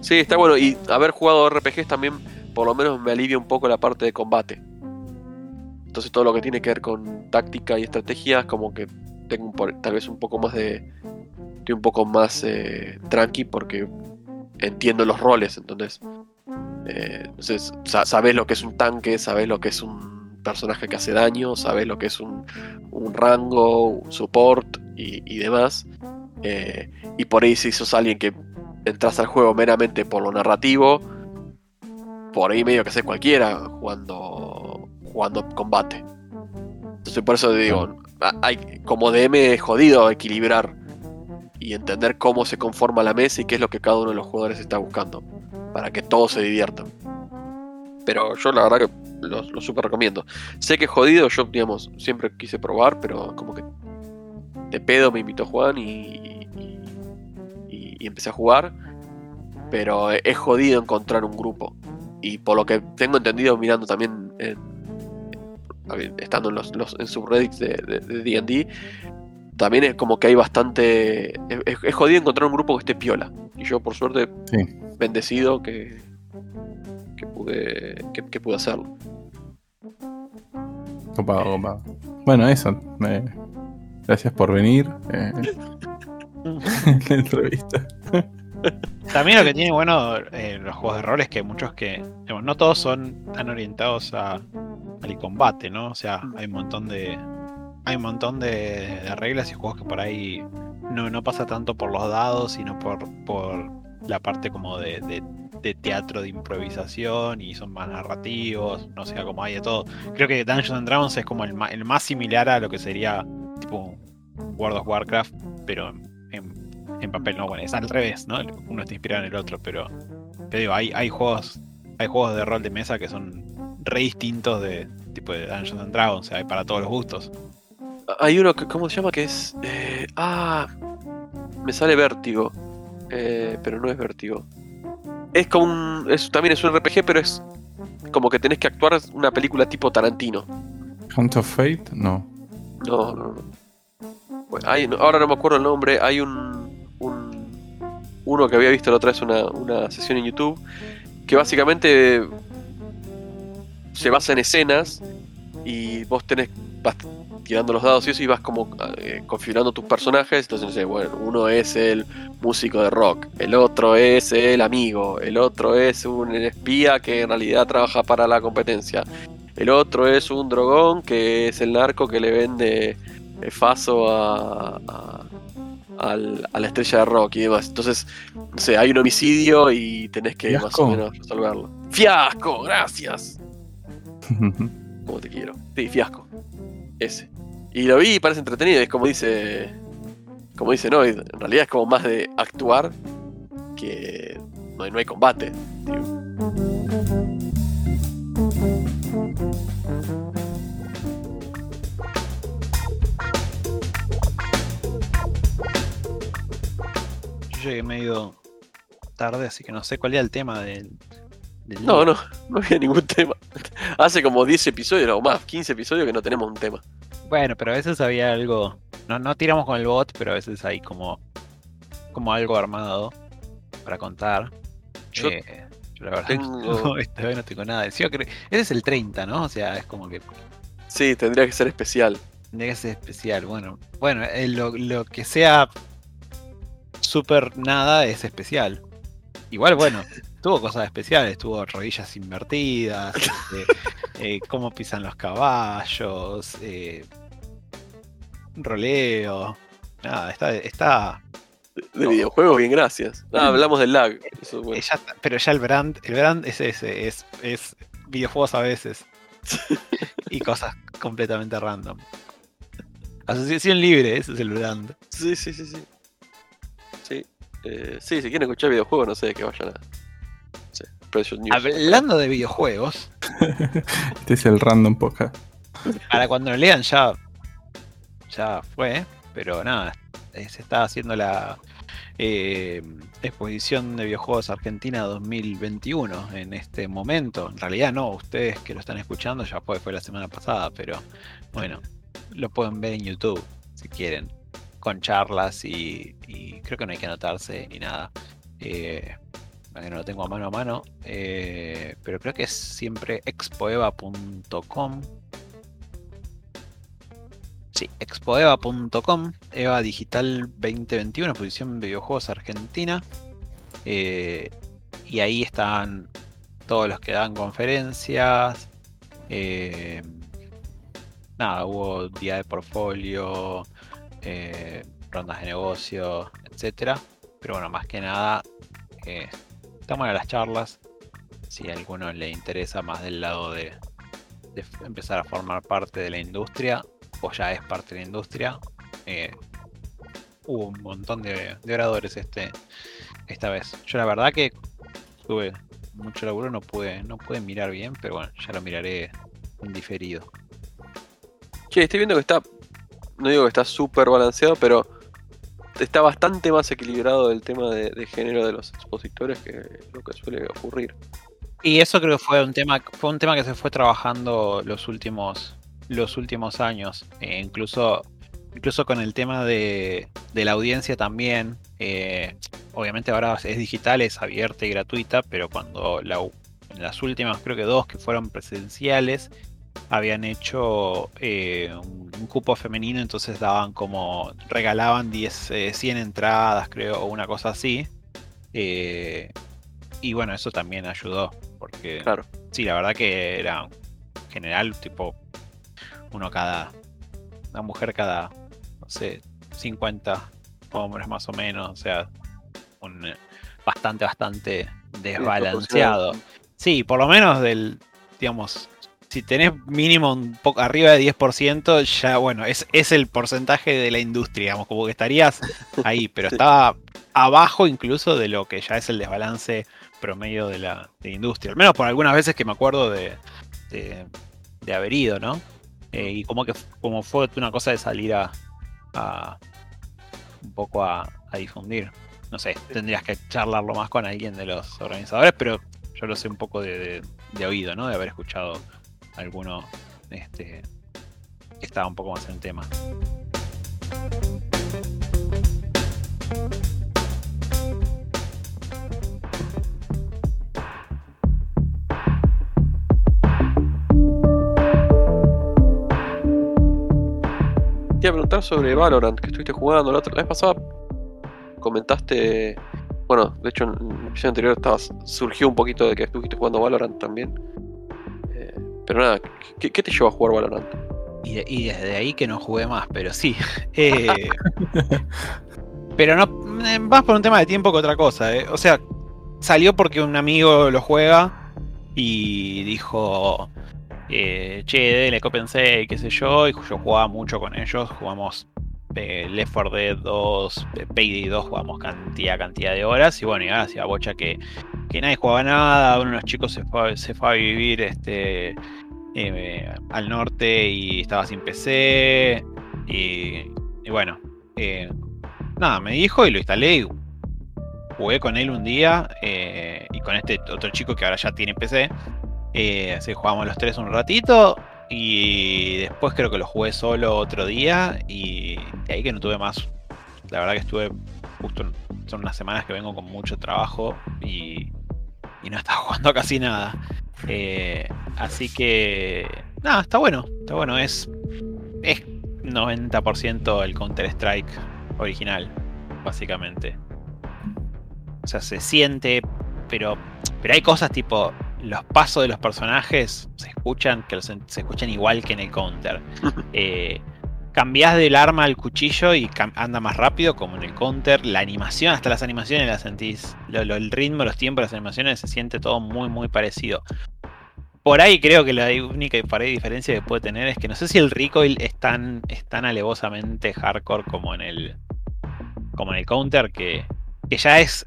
Sí, está bueno. Y haber jugado RPGs también, por lo menos me alivia un poco la parte de combate. Entonces todo lo que tiene que ver con táctica y estrategias, como que tengo tal vez un poco más de... Estoy un poco más eh, tranqui porque entiendo los roles, entonces... eh, entonces, sa- sabes lo que es un tanque, sabes lo que es un personaje que hace daño, sabes lo que es un, un rango, un support y, y demás. Eh, y por ahí si sos alguien que entras al juego meramente por lo narrativo, por ahí medio que haces cualquiera jugando, jugando combate. Entonces por eso digo, hay, como DM es jodido equilibrar y entender cómo se conforma la mesa y qué es lo que cada uno de los jugadores está buscando, para que todos se diviertan. Pero yo la verdad que lo, super recomiendo. Sé que es jodido, yo digamos, siempre quise probar, pero como que de pedo me invitó Juan y, y- y- y empecé a jugar. Pero es jodido encontrar un grupo. Y por lo que tengo entendido mirando también en- estando en los, los- en subreddits de D&D, también es como que hay bastante... Es, es- es jodido encontrar un grupo que esté piola. Y yo por suerte Sí. bendecido que, que pude que, que pude hacerlo. Copado, copado. Bueno, eso. eh, gracias por venir. eh, la entrevista. También lo que tiene bueno eh, los juegos de rol es que muchos que, digamos, no todos son tan orientados a, al combate, ¿no? O sea, hay un montón de hay un montón de, de reglas y juegos que por ahí no, no pasa tanto por los dados, sino por, por la parte como de, de- de teatro de improvisación y son más narrativos, no sé, como hay de todo. Creo que Dungeons and Dragons es como el, ma- el más similar a lo que sería tipo World of Warcraft, pero en, papel, no, bueno, es al revés, ¿no? Uno está inspirado en el otro, pero digo, hay, hay juegos, hay juegos de rol de mesa que son re distintos de tipo de Dungeons and Dragons, hay para todos los gustos. Hay uno que, ¿cómo se llama? Que es. eh, ah. Me sale vértigo. eh, pero no es vértigo. Es como un. Es, también es un RPG, pero es como que tenés que actuar una película tipo Tarantino. Hunt of Fate, no. No, no, no. Bueno, hay- ahora no me acuerdo el nombre. Hay un, un- uno que había visto la otra vez una, una sesión en YouTube que básicamente se basa en escenas y vos tenés tirando los dados y eso y vas como eh, configurando tus personajes. Entonces, no sé, bueno, uno es el músico de rock, el otro es el amigo, el otro es un espía que en realidad trabaja para la competencia. El otro es un drogón que es el narco que le vende eh, faso a, a- al- a la estrella de rock y demás. Entonces, no sé, hay un homicidio y tenés que más o menos resolverlo. ¡Fiasco! ¡Gracias! Como te quiero. Sí, fiasco. Ese. Y lo vi y parece entretenido. Es como dice. Como dice Noid. En realidad es como más de actuar que no hay, no hay combate. digo. Yo llegué medio tarde, así que no sé cuál era el tema del. del No, no, no había ningún tema. Hace como 10 episodios o más, 15 episodios que no tenemos un tema. Bueno, pero a veces había algo. No, no tiramos con el bot, pero a veces hay como. como algo armado para contar. Yo Eh, yo la verdad tengo- no, esta vez no tengo nada. Creo- ese es el 30, ¿no? O sea, es como que Sí, tendría que ser especial. tendría que ser especial. Bueno, bueno, eh, lo, lo que sea super nada es especial. Igual, bueno, tuvo cosas especiales, tuvo rodillas invertidas, este, eh, cómo pisan los caballos, eh, roleo. Nada, está, está De No. videojuegos, bien, gracias. Ah, hablamos del lag. Eso es bueno. Eh, ya pero ya el brand, el brand es ese, es, es videojuegos a veces. y cosas completamente random. Asociación libre, ese es el brand. Sí, sí, sí, sí. Sí. Eh, sí, si quieren escuchar videojuegos, no sé, que vayan a. News. Hablando de videojuegos, Este es el random podcast. para cuando lo lean ya, ya fue, pero nada, eh, se está haciendo la eh, exposición de videojuegos Argentina 2021 en este momento. En realidad no, ustedes que lo están escuchando ya fue, fue la semana pasada, pero bueno, lo pueden ver en YouTube si quieren, con charlas y, creo que no hay que anotarse ni nada. Eh, no lo tengo a mano a mano, eh, pero creo que es siempre expoeva.com. Expoeva.com, EVA Digital 2021, exposición de videojuegos Argentina. Eh, y ahí están todos los que dan conferencias. eh, nada, hubo día de portfolio, eh, rondas de negocio, etcétera. Pero bueno, más que nada, están buenas las charlas. Si a alguno le interesa más del lado de, empezar a formar parte de la industria, o ya es parte de la industria, eh, hubo un montón de, de oradores este, esta vez. Yo la verdad que tuve mucho laburo, no pude, no pude mirar bien, pero bueno, ya lo miraré en diferido. Che, estoy viendo que está. No digo que está súper balanceado, pero está bastante más equilibrado el tema de, de género de los expositores que lo que suele ocurrir. Y eso creo que fue un tema, fue un tema que se fue trabajando los últimos, los últimos años. Eh, incluso, incluso con el tema de, de la audiencia también. eh, obviamente ahora es digital, es abierta y gratuita, pero cuando la, en las últimas, creo que dos que fueron presenciales, habían hecho eh, un, un cupo femenino, entonces daban como, regalaban 10, eh, 100 entradas, creo, o una cosa así. Y bueno, eso también ayudó, porque Claro. sí, la verdad que era en general, tipo, uno cada, una mujer cada, no sé, 50 hombres más o menos, o sea, un eh, bastante, bastante desbalanceado. Sí, por lo menos del, digamos, si tenés mínimo un poco arriba de 10%, ya bueno, es, es el porcentaje de la industria, digamos, como que estarías ahí, pero estaba abajo incluso de lo que ya es el desbalance promedio de la, de industria. Al menos por algunas veces que me acuerdo de, de, de haber ido, ¿no? Eh, y como que como fue una cosa de salir a, a un poco a, a difundir. No sé, tendrías que charlarlo más con alguien de los organizadores, pero yo lo sé un poco de, de- de oído, ¿no? De haber escuchado alguno este, que estaba un poco más en tema. Sobre Valorant, que estuviste jugando la, otra, la vez pasada. Comentaste. Bueno, de hecho, en el episodio anterior estabas, surgió un poquito de que estuviste jugando Valorant también. Eh, pero nada, ¿qué, te llevó a jugar Valorant? Y, de- y desde ahí que no jugué más, pero sí. Eh, pero no, eh, más por un tema de tiempo que otra cosa. eh. O sea, salió porque un amigo lo juega y dijo, eh, che, dele, cópense, qué sé yo, y yo jugaba mucho con ellos, jugamos eh, Left 4 Dead 2, eh, Payday 2, jugamos cantidad, cantidad de horas, y bueno, y ahora hacía bocha que, que nadie jugaba nada, uno de los chicos se fue, se fue a vivir este, eh, al norte y estaba sin PC, y, y bueno, nada, me dijo y lo instalé y jugué con él un día y con este otro chico que ahora ya tiene PC. Eh, así que jugamos los tres un ratito y después creo que lo jugué solo otro día y de ahí que no tuve más. La verdad que estuve justo, son unas semanas que vengo con mucho trabajo y, y no estaba jugando casi nada. Eh, así que nada, está bueno, está bueno, es, es 90% el Counter Strike original, básicamente. O sea, se siente, pero, pero hay cosas tipo los pasos de los personajes se escuchan que los- se escuchan igual que en el counter. Eh, cambiás del arma al cuchillo y anda más rápido como en el counter. La animación, hasta las animaciones las sentís. Lo- lo- el ritmo, los tiempos, las animaciones se siente todo muy muy parecido. Por ahí creo que la única y por ahí diferencia que puede tener es que no sé si el recoil es tan, es tan alevosamente hardcore como en el como en el counter que, que ya es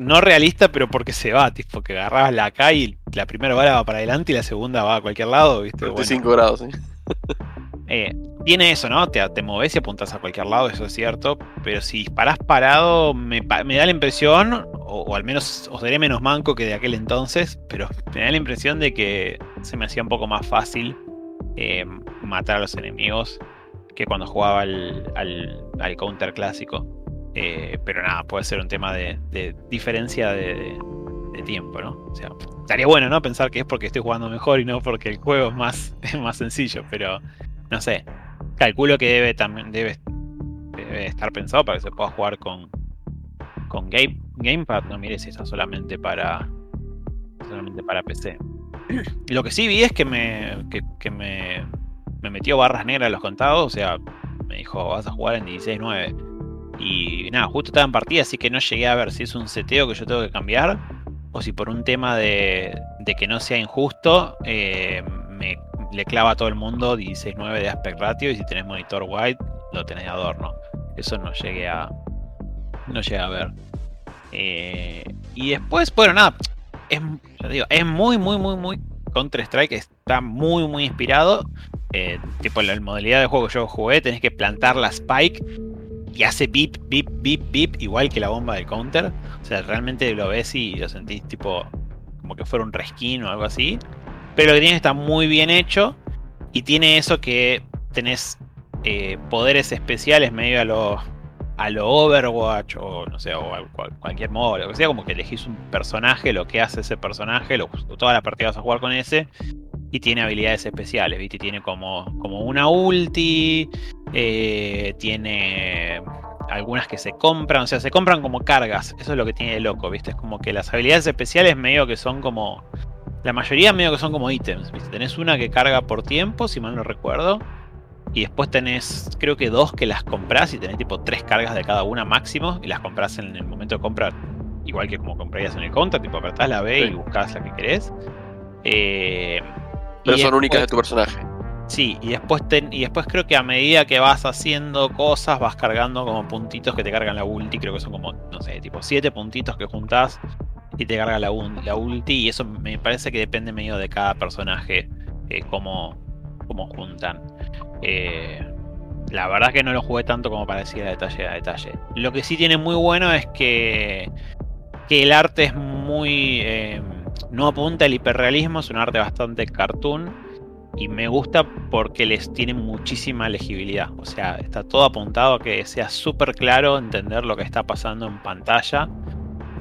no realista, pero porque se va, tipo que agarrabas la AK y la primera bala va para adelante y la segunda va a cualquier lado, ¿viste? Bueno, 35 grados, sí. eh, tiene eso, ¿no? Te, te moves y apuntas a cualquier lado, eso es cierto. Pero si disparás parado, me, da la impresión, o, o al menos os daré menos manco que de aquel entonces, pero me da la impresión de que se me hacía un poco más fácil eh, matar a los enemigos que cuando jugaba al, al- al counter clásico. Eh, pero nada, puede ser un tema de, diferencia de, tiempo, ¿no? O sea, estaría bueno, ¿no? Pensar que es porque estoy jugando mejor y no porque el juego es más, más sencillo, pero no sé. Calculo que debe también debe, debe estar pensado para que se pueda jugar con con game, gamepad. No mires si está solamente para solamente para PC. Lo que sí vi es que me que, me, me metió barras negras a los contados, o sea, me dijo vas a jugar en 16.9 y nada, justo estaba en partida, así que no llegué a ver si es un seteo que yo tengo que cambiar o si por un tema de, que no sea injusto eh, me le clava a todo el mundo 16.9 de aspect ratio y si tenés monitor wide lo tenés de adorno. Eso no llegué a no llegué a ver. Eh, y después, bueno, nada, es, es muy, muy, muy, muy Counter Strike, está muy, muy inspirado. Eh, tipo la modalidad de juego que yo jugué, tenés que plantar la spike y hace beep, beep, beep, beep, igual que la bomba del counter. O sea, realmente lo ves y lo sentís tipo como que fuera un reskin o algo así. Pero lo que tiene está muy bien hecho y tiene eso que tenés eh, poderes especiales medio a lo, a lo Overwatch o no sé, o a cual- cualquier modo, lo que sea, como que elegís un personaje, lo que hace ese personaje, lo, toda la partida vas a jugar con ese y tiene habilidades especiales, ¿viste? Tiene como, como una ulti, eh, tiene algunas que se compran, o sea, se compran como cargas, eso es lo que tiene de loco, ¿viste? Es como que las habilidades especiales medio que son como... La mayoría medio que son como ítems, ¿viste? Tenés una que carga por tiempo, si mal no recuerdo. Y después tenés, creo que dos que las compras y tenés tipo tres cargas de cada una máximo y las compras en el momento de comprar. Igual que como comprarías en el counter, tipo apretás la B y Sí. buscas la que querés. Eh, Pero son únicas de tu personaje. Sí, y después, ten- y después creo que a medida que vas haciendo cosas, vas cargando como puntitos que te cargan la ulti. Creo que son como, no sé, tipo 7 puntitos que juntás y te carga la, ulti. Y eso me parece que depende medio de cada personaje, eh, cómo, cómo juntan. Eh, la verdad que no lo jugué tanto como para decir a detalle a detalle. Lo que sí tiene muy bueno es que, que el arte es muy... eh, no apunta al hiperrealismo, es un arte bastante cartoon y me gusta porque les tiene muchísima legibilidad. O sea, está todo apuntado a que sea súper claro entender lo que está pasando en pantalla.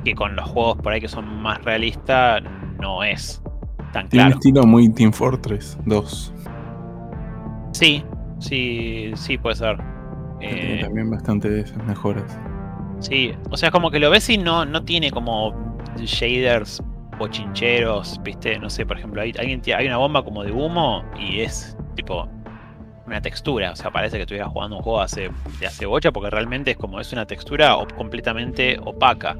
Que con los juegos por ahí que son más realistas no es tan Tiene un claro. estilo muy Team Fortress 2. Sí, sí, sí puede ser. Tiene Eh, también bastante de esas mejoras. Sí, o sea, es como que lo ves y no, no tiene como shaders bochincheros, viste, no sé, por ejemplo, hay, hay una bomba como de humo y es tipo una textura, o sea, parece que estuviera jugando un juego hace, de hace bocha porque realmente es como es una textura completamente opaca.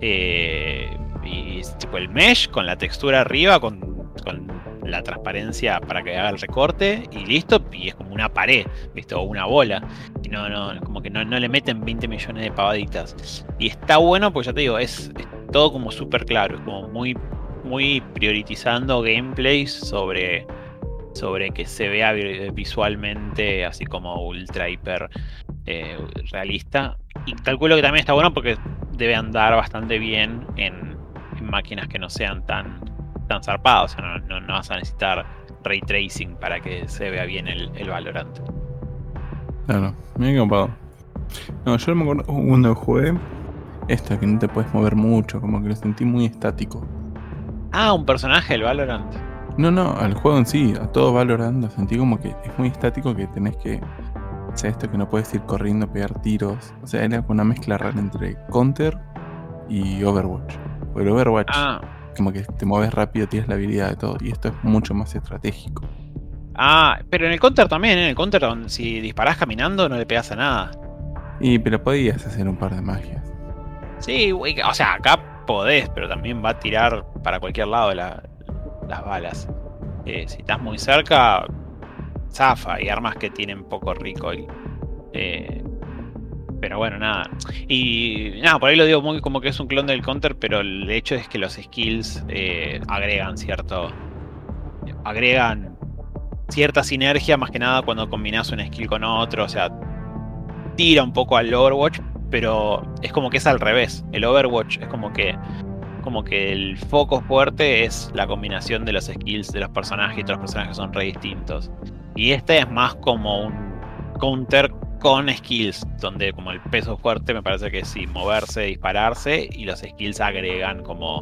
Eh, y es tipo el mesh con la textura arriba, con, con la transparencia para que haga el recorte y listo, y es como una pared, ¿viste? O una bola. Y no, no, como que no, no le meten 20 millones de pavaditas. Y está bueno, pues ya te digo, es, todo como súper claro, como muy, muy priorizando gameplays sobre, sobre que se vea vi- visualmente así como ultra hiper eh, realista. Y calculo que también está bueno porque debe andar bastante bien en, en máquinas que no sean tan, tan zarpadas. O sea, no, no- no vas a necesitar ray tracing para que se vea bien el, el Valorant. Claro, me he copado. No, yo me acuerdo cuando jugué esto que no te puedes mover mucho, como que lo sentí muy estático. Ah, un personaje del Valorant. No, no, al juego en sí, a todo Valorant lo sentí como que es muy estático que tenés que. O sea, esto que no puedes ir corriendo, pegar tiros. O sea, era una mezcla rara entre Counter y Overwatch. El Overwatch, Ah, como que te mueves rápido, tienes la habilidad de todo. Y esto es mucho más estratégico. ah, pero en el Counter también, en el Counter si disparás caminando no le pegas a nada. Y pero podías hacer un par de magias. Sí, o sea, acá podés, pero también va a tirar para cualquier lado la- las balas. Eh, si estás muy cerca, zafa. Hay armas que tienen poco recoil. Eh, pero bueno, nada. Y nada, por ahí lo digo muy como que es un clon del counter, pero el hecho es que los skills eh, agregan cierto. agregan cierta sinergia, más que nada cuando combinas un skill con otro. O sea, tira un poco al Overwatch, pero es como que es al revés. El Overwatch es como que como que el foco fuerte es la combinación de los skills de los personajes y todos los personajes son re distintos. Y este es más como un counter con skills, donde como el peso fuerte me parece que es sí, moverse, dispararse y los skills agregan como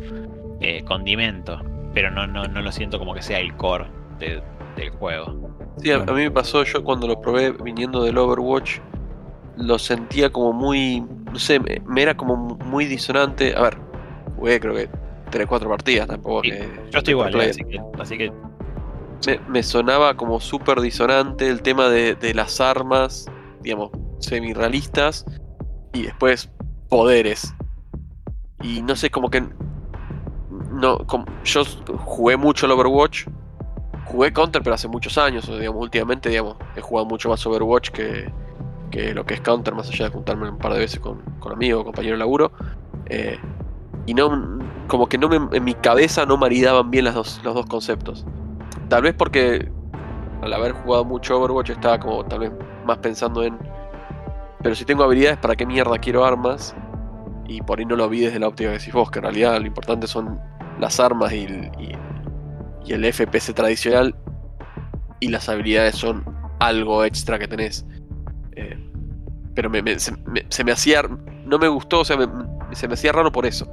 eh, condimento. Pero no, no, no lo siento como que sea el core de- del juego. Sí, a, mí me pasó, yo cuando lo probé viniendo del Overwatch, lo sentía como muy, no sé, me, me era como muy disonante. A ver, jugué creo que 3 4 partidas tampoco. Sí, que- Yo estoy igual, eh, así que, así que me, me sonaba como súper disonante el tema de, de las armas, digamos, semi-realistas, y después poderes. Y no sé, como que... No, como- yo jugué mucho el Overwatch, jugué Counter, pero hace muchos años, digamos, últimamente, digamos, he jugado mucho más Overwatch que, que lo que es Counter, más allá de juntarme un par de veces con, con amigos, compañeros de laburo. eh, y no, como que no me- en mi cabeza no maridaban bien las dos, los dos conceptos. Tal vez porque al haber jugado mucho Overwatch estaba como tal vez más pensando en. Pero si tengo habilidades, ¿para qué mierda quiero armas? Y por ahí no lo vi desde la óptica que decís vos, que en realidad lo importante son las armas y y- el FPS tradicional. Y las habilidades son algo extra que tenés. Eh, pero me- se, me, se me hacía. No me gustó, o sea, se me hacía raro por eso.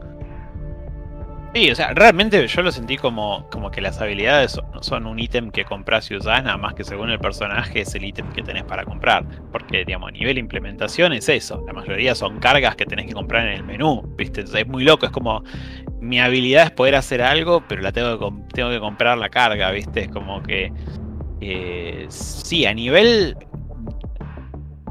Sí, o sea, realmente yo lo sentí como, como que las habilidades son, un ítem que compras y usás, nada más que según el personaje es el ítem que tenés para comprar. Porque, digamos, a nivel implementación es eso. La mayoría son cargas que tenés que comprar en el menú, ¿viste? Entonces es muy loco, es como mi habilidad es poder hacer algo, pero la tengo que, tengo que comprar la carga, ¿viste? Es como que. eh, sí, a nivel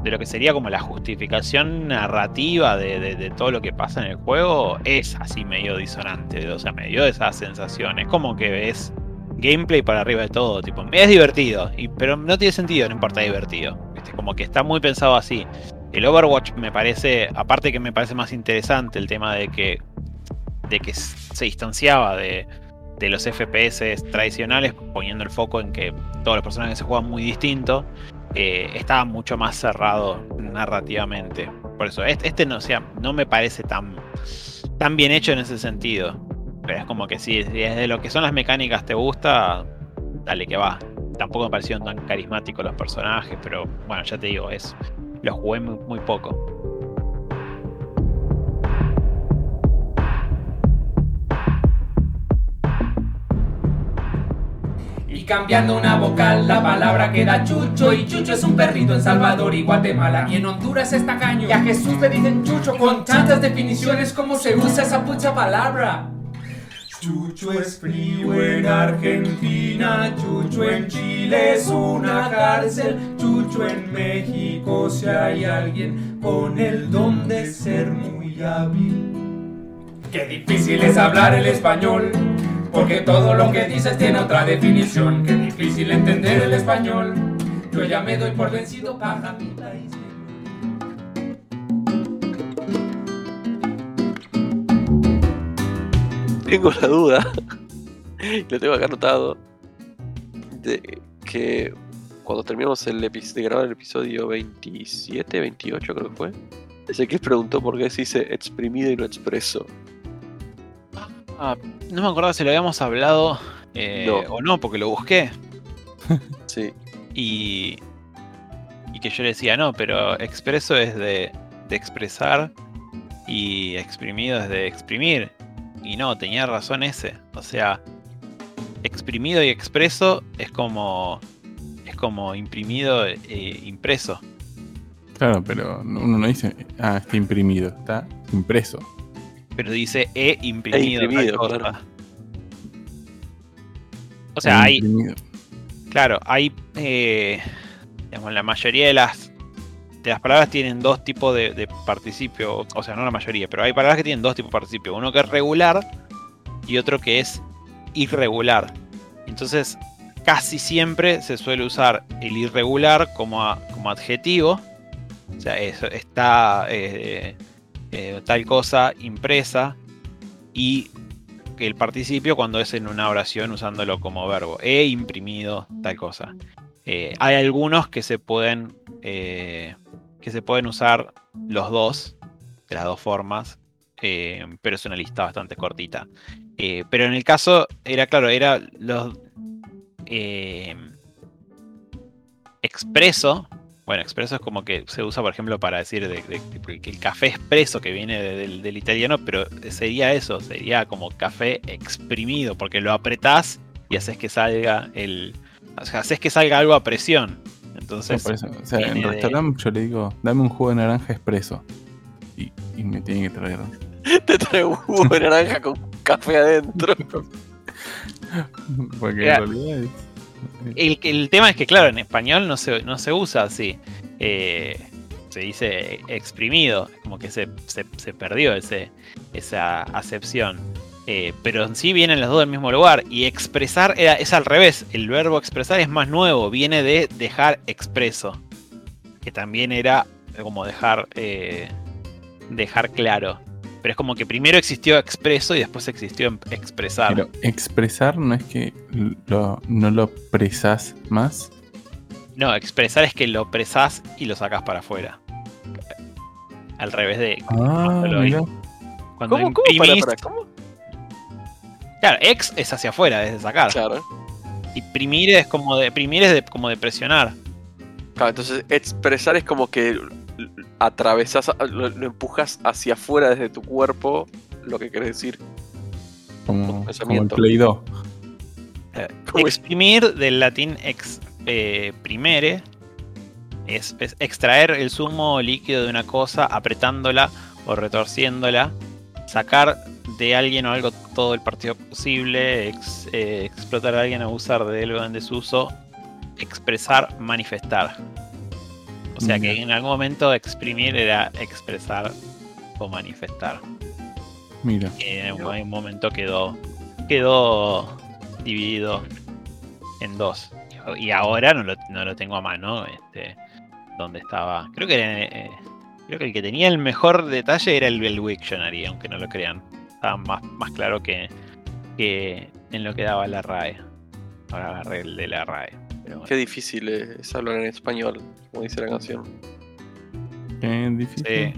de lo que sería como la justificación narrativa de, de- todo lo que pasa en el juego es así medio disonante, o sea, me dio esa sensación, es como que es gameplay para arriba de todo, tipo, es divertido, pero no tiene sentido, no importa divertido, ¿viste? como que está muy pensado así. El Overwatch me parece, aparte que me parece más interesante el tema de que, de que se distanciaba de, de los FPS tradicionales, poniendo el foco en que todos los personajes se juegan muy distinto eh, estaba mucho más cerrado narrativamente. Por eso, este, este no, sea, no me parece tan, tan bien hecho en ese sentido. Pero es como que si, si es de lo que son las mecánicas te gusta, dale que va. Tampoco me parecieron tan carismáticos los personajes, pero bueno, ya te digo, es los jugué muy poco. Y cambiando una vocal, la palabra queda chucho. Y chucho es un perrito en Salvador y Guatemala. Y en Honduras es tacaño. Y a Jesús le dicen chucho con tantas definiciones como se usa esa pucha palabra. Chucho es frío en Argentina, Chucho en Chile es una cárcel, Chucho en México si hay alguien con el don de ser muy hábil. Qué difícil es hablar el español, Porque todo lo que dices tiene otra definición. Que es difícil entender el español. Yo ya me doy por vencido para mi país. Tengo la duda, lo tengo acá anotado, de que cuando terminamos el de grabar el episodio 27, 28 creo que fue, Ezequiel preguntó por qué se dice exprimido y no expreso. Ah, no me acuerdo si lo habíamos hablado eh, No. o no, porque lo busqué. Sí, Y, y que yo le decía, no, pero expreso es de, de expresar y exprimido es de exprimir. Y no, tenía razón ese. O sea, exprimido y expreso es como es como imprimido e impreso. Claro, pero uno no dice, ah, está imprimido, está impreso. Pero dice e imprimido. tal imprimido, cosa. claro. O sea, hay, Imprimido. Claro, hay. eh, digamos, la mayoría de las. De las palabras tienen dos tipos de, de participio. O sea, no la mayoría, pero hay palabras que tienen dos tipos de participio. Uno que es regular y otro que es irregular. Entonces, casi siempre se suele usar el irregular como, a- como adjetivo. O sea, eso, está eh, eh, tal cosa impresa. Y el participio cuando es en una oración usándolo como verbo. He imprimido tal cosa. Eh, hay algunos que se pueden. eh, que se pueden usar los dos. De las dos formas. pero es una lista bastante cortita. Pero en el caso, era claro, era los. expreso. Bueno, expreso es como que se usa, por ejemplo, para decir de, de- de- que el café expreso que viene de- del, del italiano, pero sería eso, sería como café exprimido, porque lo apretás y haces que salga el. O sea, haces que salga algo a presión. No, Entonces, por eso, o sea, en restaurante yo le digo, dame un jugo de naranja expreso. Y, y me tiene que traer. te traigo un jugo de naranja con café adentro. Porque Mira, en realidad es. El, tema es que, claro, en español no se, no se usa así. Eh, se dice exprimido, como que se, se- se perdió ese, esa acepción. Eh, pero en sí vienen los dos del mismo lugar. Y expresar era, es al revés. El verbo expresar es más nuevo, viene de dejar expreso. Que también era como dejar, eh, dejar claro. Pero es como que primero existió expreso y después existió em- expresar. Pero expresar no es que lo, no lo presas más. No, expresar es que lo presás y lo sacás para afuera. Al revés de Ah, cuando, lo- mira. cuando ¿Cómo, cómo? Para, imprimís. para, ¿cómo? Claro, ex es hacia afuera, es de sacar. Claro. Y primir es como de. Primir es de, como de presionar. Claro, entonces expresar es como que atravesas, lo, lo empujas hacia afuera desde tu cuerpo, lo que querés decir. Como, como el pensamiento. Play 2. ¿Cómo es? Exprimir del latín ex eh, primere es, es extraer el zumo líquido de una cosa apretándola o retorciéndola, sacar de alguien o algo todo el partido posible, ex- eh, explotar a alguien, abusar de él o en desuso, expresar, manifestar. O sea que en algún momento exprimir era expresar o manifestar. Mira. que en un, en un momento quedó quedó dividido en dos. Y ahora no lo, no lo tengo a mano este donde estaba. Creo que era, eh, creo que el que tenía el mejor detalle era el, el Wiktionary aunque no lo crean. Estaba más, más claro que, que en lo que daba la RAE. Ahora agarré el de la RAE bueno. Qué difícil es hablar en español, como dice la canción. Qué difícil. Sí,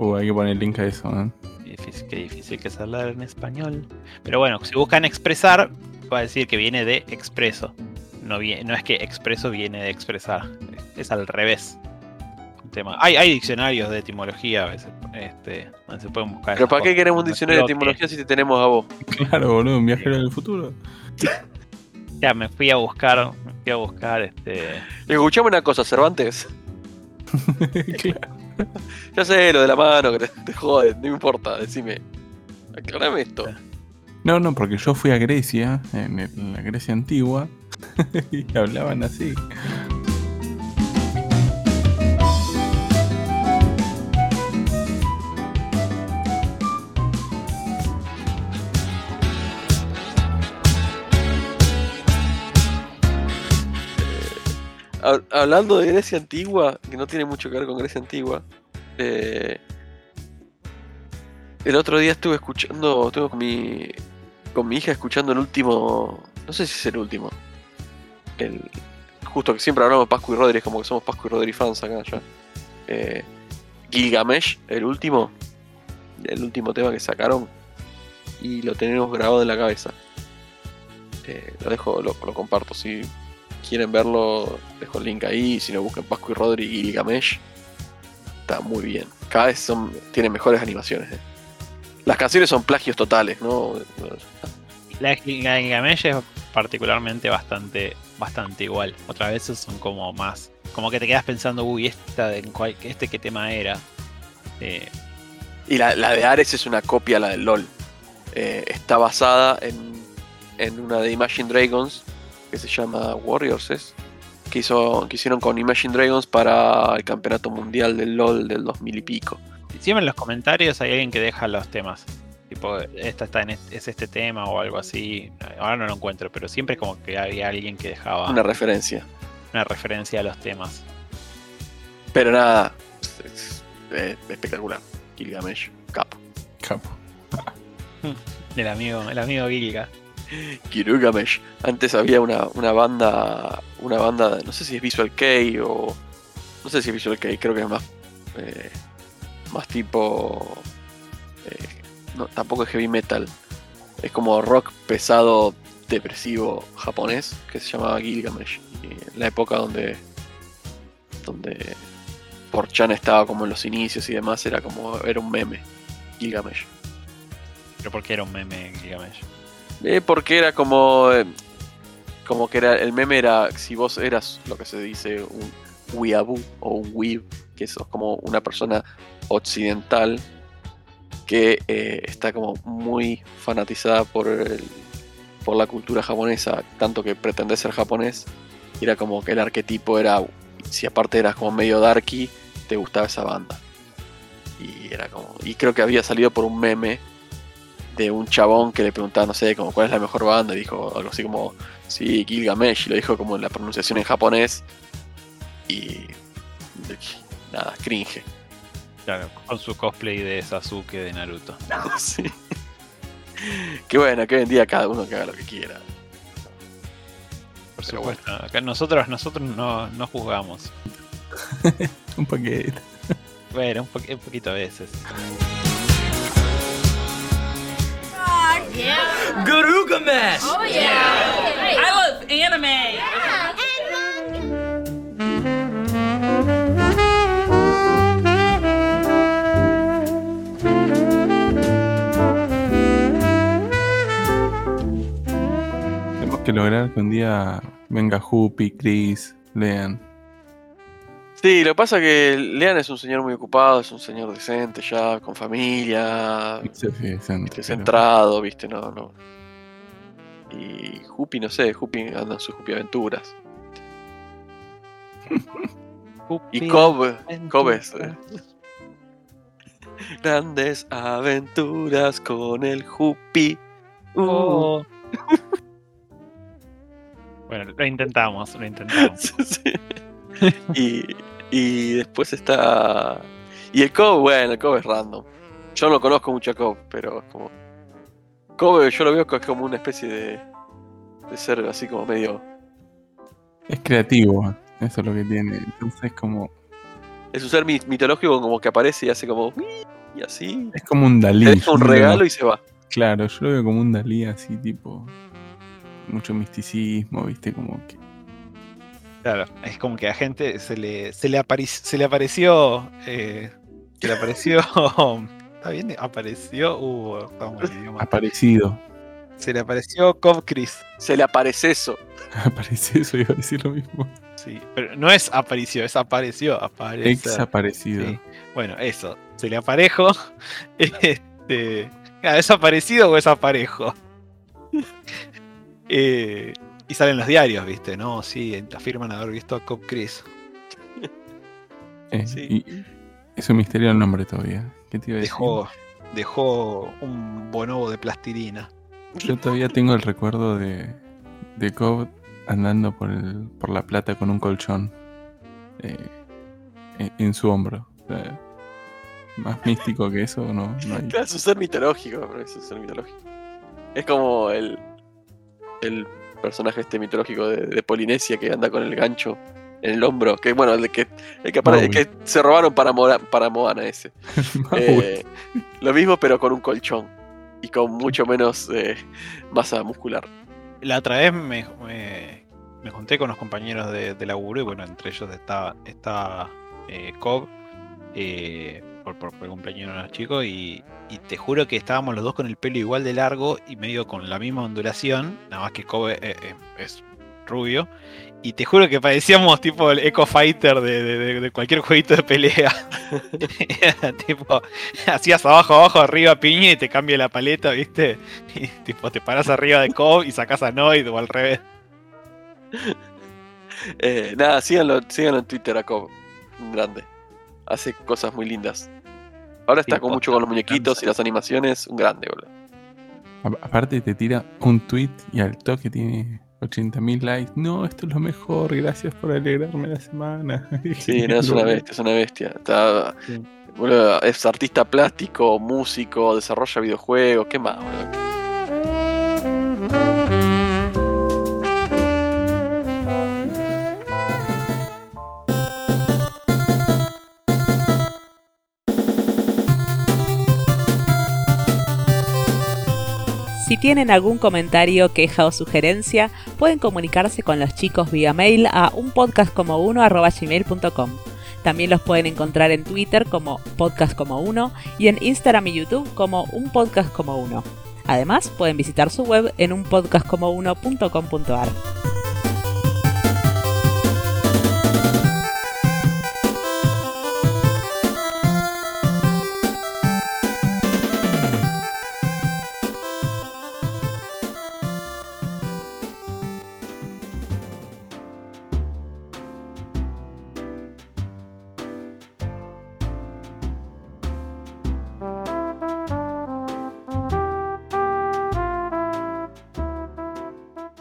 Uh, hay que poner el link a eso, ¿eh? difícil, qué difícil que es hablar en español. Pero bueno, si buscan expresar, va a decir que viene de expreso. No, es que expreso viene de expresar. Es al revés. Tema. Hay, hay diccionarios de etimología a veces. Este, donde se pueden buscar. Pero ¿para qué queremos un diccionario de que- etimología si te tenemos a vos? Claro, boludo, un viajero del futuro. Ya me fui a buscar. Me fui a buscar este. Escuchame una cosa, Cervantes. claro. Ya sé lo de la mano, que te, te jode, no importa, decime. Aclarame esto. No, no, porque yo fui a Grecia, en, el- en la Grecia antigua, y hablaban así. Hablando de Grecia antigua, que no tiene mucho que ver con Grecia antigua, eh, el otro día estuve escuchando, estuve con mi, con mi hija escuchando el último, no sé si es el último, el, justo que siempre hablamos de Pascu y Rodri, es como que somos Pascu y Rodri fans acá ya. Eh, Gilgamesh, el último, el último tema que sacaron, y lo tenemos grabado en la cabeza. Eh, lo dejo, lo, lo comparto. Si quieren verlo, dejo el link ahí. Si no, busquen Pascu y Rodri y Gilgamesh. Está muy bien. Cada vez son, tienen mejores animaciones. eh. Las canciones son plagios totales, ¿no? La la Gilgamesh es particularmente bastante, bastante igual. Otras veces son como más. Como que te quedas pensando, uy, esta de cuál- este qué tema era. Eh, Y la, la de Ares es una copia a la del LOL. Eh, está basada en, en una de Imagine Dragons que se llama Warriors, ¿es? Que, hizo, que hicieron con Imagine Dragons para el campeonato mundial del LOL del 2000 y pico. siempre en los comentarios hay alguien que deja los temas. Tipo, esta está en este, es este tema o algo así. Ahora no lo encuentro, pero siempre como que había alguien que dejaba Una referencia. una referencia a los temas. Pero nada, es, es- es espectacular. Gilgamesh, capo. Capo. El amigo, el amigo Gilga. Gilgamesh. Antes había una, una banda, una banda, no sé si es Visual K o... No sé si es Visual K, creo que es más... eh, más tipo... eh, no, tampoco es heavy metal. Es como rock pesado, depresivo japonés, que se llamaba Gilgamesh. Y en la época donde... Donde... Porchan estaba como en los inicios y demás, era como... Era un meme. Gilgamesh. Pero porque era un meme Gilgamesh. Eh, porque era como. eh, como que era. El meme era. Si vos eras lo que se dice un weeaboo o un weeb, que sos como una persona occidental que eh, está como muy fanatizada por el- por la cultura japonesa, tanto que pretende ser japonés, era como que el arquetipo era. Si aparte eras como medio darky, te gustaba esa banda. Y era como. Y creo que había salido por un meme de un chabón que le preguntaba, no sé, como cuál es la mejor banda, y dijo algo así como, sí, Gilgamesh, y lo dijo como en la pronunciación en japonés, y nada, cringe. Claro, con su cosplay de Sasuke de Naruto. Sí. Qué bueno, que hoy en día cada uno que haga lo que quiera. Por Pero supuesto. Acá nosotros, nosotros no, no juzgamos. Un paquete. Bueno, un, po- un poquito a veces. Garugamesh! Oh yeah! I love anime! Tenemos que lograr que un día venga Hoopy, Chris, lean. Sí, lo que pasa es que Lean es un señor muy ocupado, es un señor decente ya, con familia, Sí, sí, decente, viste, pero- centrado, viste, no, no. Y Jupi, no sé, Jupi anda en sus Jupi aventuras. Y Cobb, Cobb es. eh, Grandes aventuras con el Jupi. Uh. Oh. bueno, lo intentamos, lo intentamos. Sí, sí. y, y después está. Y el Cobb, bueno, el Cobb es random. Yo no conozco mucho a Cobb, pero es como. Cobb yo lo veo es como una especie de. de ser así como medio. Es creativo, eso es lo que tiene. Entonces como. Es un ser mi- mitológico como que aparece y hace como. Y así. Es como un Dalí. Deja un regalo y se va. Claro, yo lo veo como un Dalí así, tipo. Mucho misticismo, viste, como que. Claro, es como que a gente se le, se le, apari- se le apareció. eh, se le apareció. ¿Está bien? Apareció. Uh. Aparecido. Se le apareció Cobb Chris. Se le aparece eso. Aparece eso, iba a decir lo mismo. Sí, pero no es apareció, es apareció. Aparece. Ex aparecido. Sí. Bueno, eso. Se le aparejo. Este. ah, ¿Es aparecido o es aparejo? Eh, y salen los diarios, ¿viste? No, sí, afirman haber visto a Cobb Chris. Eh, Sí. Y es un misterio el nombre todavía. ¿Qué te iba a decir? Dejó, dejó un bonobo de plastilina. Yo todavía tengo el recuerdo de, de Cobb andando por, el- por la plata con un colchón eh, en, en su hombro. O sea, más místico que eso no, no hay. Claro, es un ser mitológico, pero es un ser mitológico. Es como el, el personaje este mitológico de, de Polinesia que anda con el gancho en el hombro. Que bueno, el de que, el que, apare- el que se robaron para, Mora- para Moana ese. Eh, lo mismo, pero con un colchón. Y con mucho menos eh, masa muscular. La otra vez me, me- me junté con unos compañeros de, de laburo y bueno, entre ellos estaba, estaba eh, Cobb eh, por, por, por cumpleaños unos chicos y, te juro que estábamos los dos con el pelo igual de largo y medio con la misma ondulación, nada más que Cobb eh, eh, es rubio. Y te juro que parecíamos tipo el Echo Fighter de, cualquier jueguito de pelea. Tipo, hacías abajo, abajo, arriba, piña y te cambia la paleta, ¿viste? Y tipo, te paras arriba de Cobb y sacas a Noid o al revés. Eh, nada, síganlo, síganlo en Twitter a Cobb. Grande. Hace cosas muy lindas. Ahora está con mucho con los me muñequitos y las animaciones. Un grande, boludo. Aparte te tira un tweet y al toque tiene 80.000 likes. No, esto es lo mejor, gracias por alegrarme la semana. Sí, no, es una bestia, es una bestia. Está, Sí. boludo, es artista plástico, músico, desarrolla videojuegos, ¿qué más, boludo? Si tienen algún comentario, queja o sugerencia, pueden comunicarse con los chicos vía mail a unpodcastcomo1@gmail.com. También los pueden encontrar en Twitter como Podcast como uno y en Instagram y YouTube como Un Podcast como uno. Además, pueden visitar su web en unpodcastcomo1.com.ar.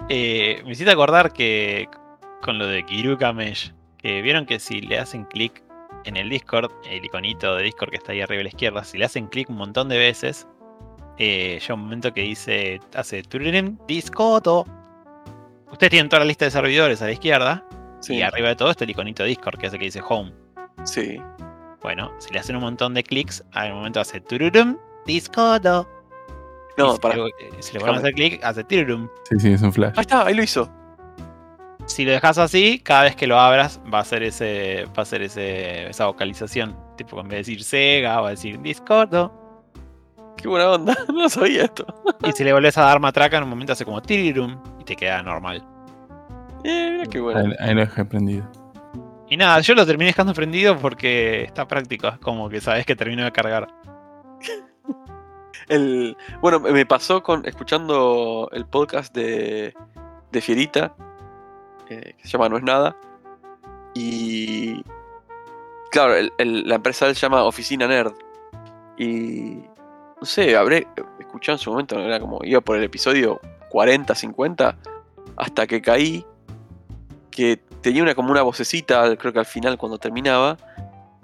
Eh, me hiciste acordar que con lo de Kiruka Mesh, que vieron que si le hacen clic en el Discord, el iconito de Discord que está ahí arriba a la izquierda, si le hacen clic un montón de veces, eh, llega un momento que dice, hace tururum, Discord. Ustedes tienen toda la lista de servidores a la izquierda, Sí, y arriba de todo está el iconito de Discord, que hace que dice Home. sí. Bueno, si le hacen un montón de clics, al momento hace tururum, Discord. No, si para. le- si le van a hacer clic, hace tururum. Sí, sí, es un flash. Ahí está, ahí lo hizo. Si lo dejas así, cada vez que lo abras va a hacer ese, va a hacer ese, esa vocalización. Tipo, en vez de decir Sega, va a decir Discord. Qué buena onda. No sabía esto. Y si le volvés a dar matraca, en un momento hace como tirirum y te queda normal. Eh, mira qué bueno. Ahí, ahí lo dejé prendido. Y nada, yo lo terminé dejando prendido porque está práctico. Es como que sabes que terminó de cargar. El, bueno, me pasó con escuchando el podcast de, de Fierita, eh, que se llama No es nada. Y claro, la empresa se llama Oficina Nerd. Y no sé, habré escuchado en su momento, era como iba por el episodio 40, 50, hasta que caí, que tenía una como una vocecita, creo que al final cuando terminaba,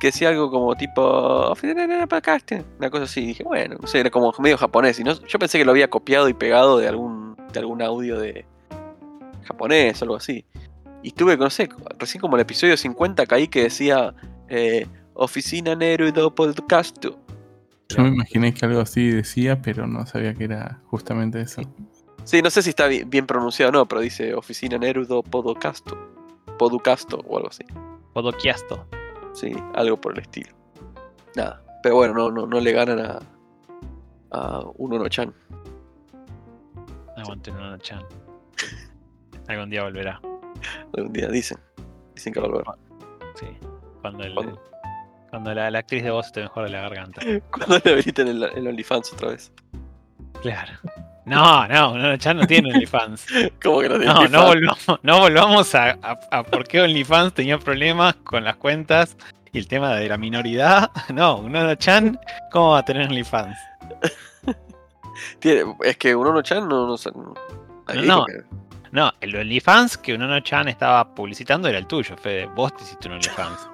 que decía algo como tipo "Oficina Nerd Podcast", una cosa así. Dije, bueno, no sé, era como medio japonés. Y no, yo pensé que lo había copiado y pegado de algún, de algún audio de japonés o algo así. Y estuve, no sé, recién como el episodio 50 caí que decía eh, Oficina Nerudo Podcast. Yo me imaginé que algo así decía, pero no sabía que era justamente eso. Sí, no sé si está bien, bien pronunciado o no, pero dice Oficina Nerudo Podocasto. Poducasto o algo así. Podoquiasto. Sí, algo por el estilo. Nada. Pero bueno, no, no, no le ganan a, a Uno Chan. Aguante una chan. Algún día volverá. Algún día dicen. Dicen que va a volver. Sí. Cuando, el, cuando la, la actriz de voz esté mejor de la garganta. Cuando le habiliten el, el OnlyFans otra vez. Claro. No, no, no, Chan no tiene OnlyFans. ¿Cómo que no tiene No, no volvamos, no volvamos a, a- a por qué OnlyFans tenía problemas con las cuentas y el tema de la minoridad. No, Unono Chan, ¿cómo va a tener OnlyFans? Tiene- es que Uno Chan no, no, no- No, dijo que- No, el OnlyFans que Unono Chan estaba publicitando era el tuyo, Fede. Vos te hiciste un OnlyFans.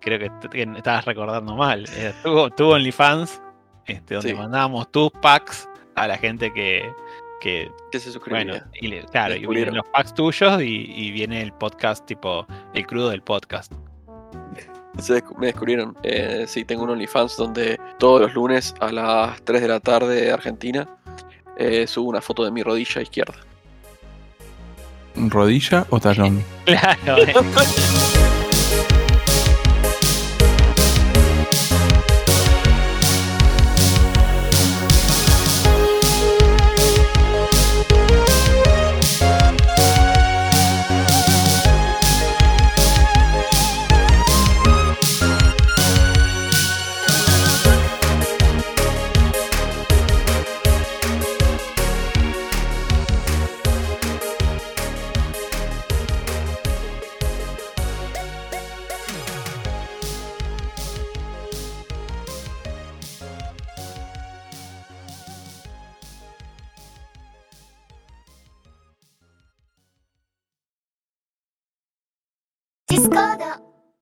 Creo que, estabas recordando mal. Eh, Tuvo, tuvo OnlyFans, este, donde Sí. mandábamos tus packs a la gente que. que ¿Qué se suscribiría? bueno, y le- claro, y Descubrieron. vienen los packs tuyos y, y viene el podcast, tipo, el crudo del podcast. Se descu- me descubrieron. Eh, sí, tengo un OnlyFans donde todos los lunes a las 3 de la tarde de Argentina eh, subo una foto de mi rodilla izquierda. ¿Rodilla o tallón? Claro,